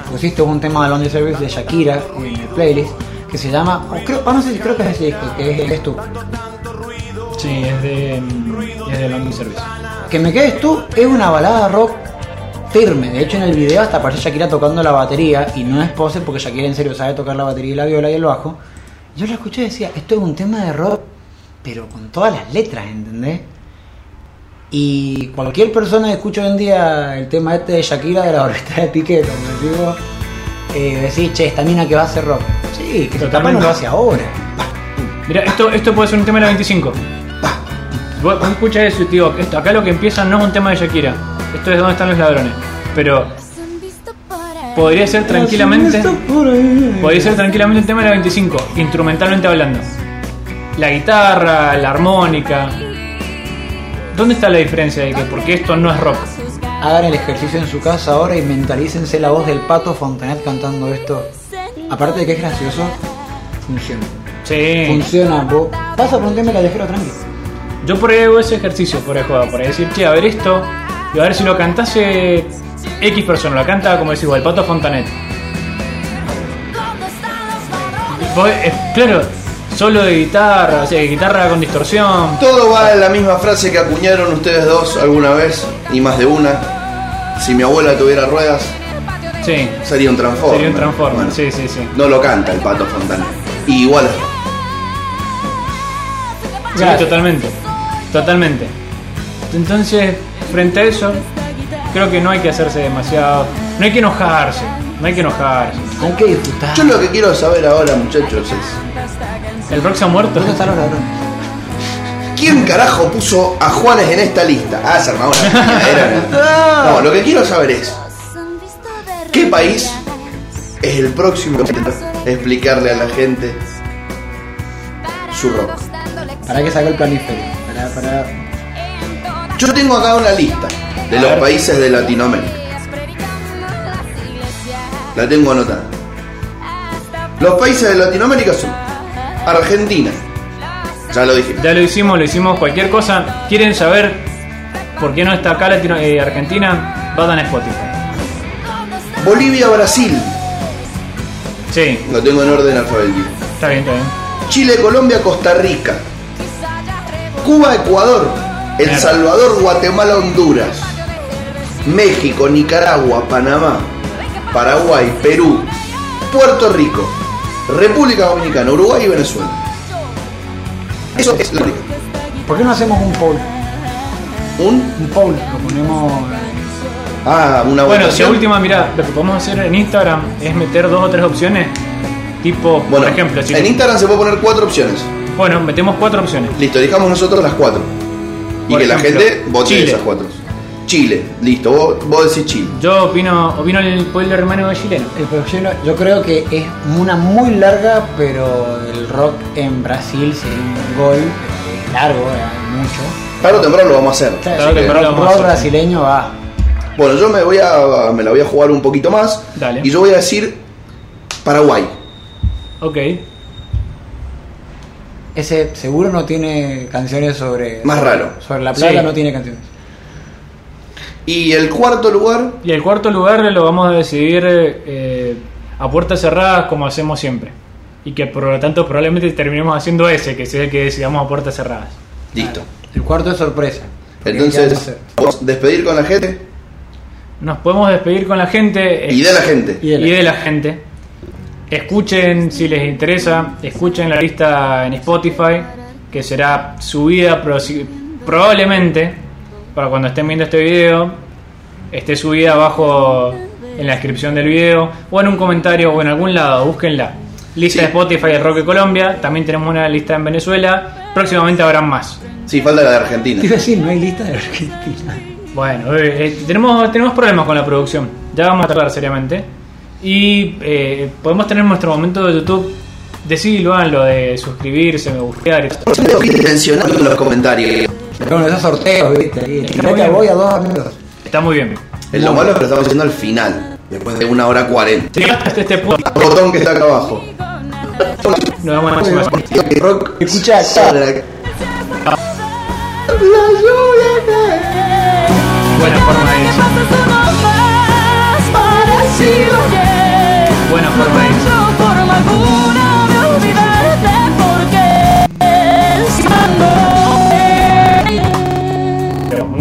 pusiste un tema de Laundry Service de Shakira en el playlist, que se llama, creo, ah, no sé si creo que es ese disco, que es tú. Sí, es de, es de London Service. Que me quedes tú es una balada rock firme. De hecho, en el video hasta aparece Shakira tocando la batería y no es pose porque Shakira en serio sabe tocar la batería y la viola y el bajo. Yo la escuché y decía, esto es un tema de rock, pero con todas las letras, ¿entendés? Y cualquier persona que escuche hoy en día el tema este de Shakira de la orbita de Piqué, como digo, eh, decís, che, esta mina que va a hacer rock. Sí, que tapa no lo hace ahora. Mira, esto, esto puede ser un tema de la 25. Vos, eso y te digo, esto, acá lo que empieza no es un tema de Shakira. Esto es dónde están los ladrones. Pero podría ser tranquilamente. Podría ser tranquilamente el tema de la 25, instrumentalmente hablando. La guitarra, la armónica. ¿Dónde está la diferencia de que porque esto no es rock? Hagan el ejercicio en su casa ahora y mentalícense la voz del pato Fontanet cantando esto. Aparte de que es gracioso, funciona. Sí. Funciona, vos pasa por un tema callejero tranqui. Yo por ahí hago ese ejercicio, por ahí juego, por ahí decir, che, a ver esto, y a ver si lo cantase X persona, lo canta como decís, el pato Fontanet. Vos, eh, claro, solo de guitarra, o sea, guitarra con distorsión. Todo va en la misma frase que acuñaron ustedes dos alguna vez, y más de una. Si mi abuela tuviera ruedas, Sí, sería un transformer. sería un transformer, Bueno, sí, sí, sí. No lo canta el pato Fontana. Y igual. Sí, totalmente. Totalmente. Entonces, frente a eso, creo que no hay que hacerse demasiado. No hay que enojarse. No hay que enojarse. Hay que disfrutar. Yo lo que quiero saber ahora, muchachos, es. ¿El rock se ha muerto? ¿Dónde están los ladrones? ¿Quién carajo puso a Juanes en esta lista? Ah, se armaba una. No, lo que quiero saber es. ¿Qué país es el próximo que explicarle a la gente su rock? ¿Para qué sacó el planiferio? Para, para... Yo tengo acá una lista de A los ver. países de Latinoamérica. La tengo anotada. Los países de Latinoamérica son Argentina. Ya lo dije. Ya lo hicimos, lo hicimos. Cualquier cosa. ¿Quieren saber por qué no está acá Latino- eh, Argentina? Vayan a Spotify. Bolivia, Brasil. Sí, Lo tengo en orden alfabético. está bien, está bien. Chile, Colombia, Costa Rica. Cuba, Ecuador. El. Salvador, Guatemala, Honduras. México, Nicaragua, Panamá. Paraguay, Perú. Puerto Rico. República Dominicana, Uruguay y Venezuela. Eso es la rica. ¿Por qué no hacemos un poll? Un. Un poll, lo ponemos. Ah, una Bueno, si votación. última, mira, lo que podemos hacer en Instagram es meter dos o tres opciones. Tipo, Bueno, por ejemplo, en Instagram se puede poner cuatro opciones. Bueno, metemos cuatro opciones. Listo, dijamos nosotros las cuatro. Y que la ejemplo, gente vote Chile. esas cuatro. Chile, listo, vos, vos decís Chile. Yo opino, opino el pueblo hermano chileno. El proyecto, yo creo que es una muy larga, pero el rock en Brasil sería un gol largo, eh, mucho. Tarde o temprano lo vamos a hacer. Claro, Claro que el rock, brasileño va. Bueno, yo me voy a me la voy a jugar un poquito más. Dale. Y yo voy a decir Paraguay. Ok. Ese seguro no tiene canciones sobre. Más raro. Sobre la plata Sí. no tiene canciones. Y el cuarto lugar, Y el cuarto lugar lo vamos a decidir eh, a puertas cerradas como hacemos siempre. Y que por lo tanto probablemente terminemos haciendo ese, que sea el que decidamos a puertas cerradas. listo. El cuarto es sorpresa. Porque ¿qué vamos a Entonces, a despedir con la gente Nos podemos despedir con la gente. y de la gente. Y de la y de la gente. Escuchen si les interesa, escuchen la lista en Spotify, que será subida probablemente para cuando estén viendo este video, esté subida abajo en la descripción del video o en un comentario o en algún lado, búsquenla. Lista Sí. de Spotify de Rock Colombia, también tenemos una lista en Venezuela, próximamente habrán más. Sí, falta la de Argentina. Te iba a decir, no hay lista de Argentina. Bueno, eh, eh, tenemos, tenemos problemas con la producción. Ya vamos a tratar seriamente. Y eh, podemos tener nuestro momento de YouTube. Decilo, lo de suscribirse, me gustear. y todo. Mencionando en los comentarios. Bueno, esos sorteos, viste. Ahí. Está Tirate a bien. vos y a dos amigos. Está muy bien. Es lo malo es que lo estamos haciendo al final, después de una hora cuarenta. Llegaste hasta este punto, El botón que está acá abajo. nos vemos en la próxima. Rock. Escucha,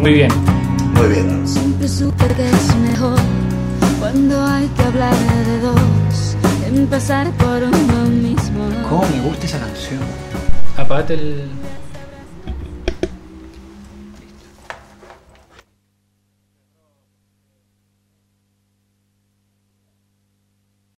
muy bien. Muy bien. Siempre supe que es mejor cuando hay que hablar de dos, empezar por uno mismo. ¿Cómo me gusta esa canción? Apagate el.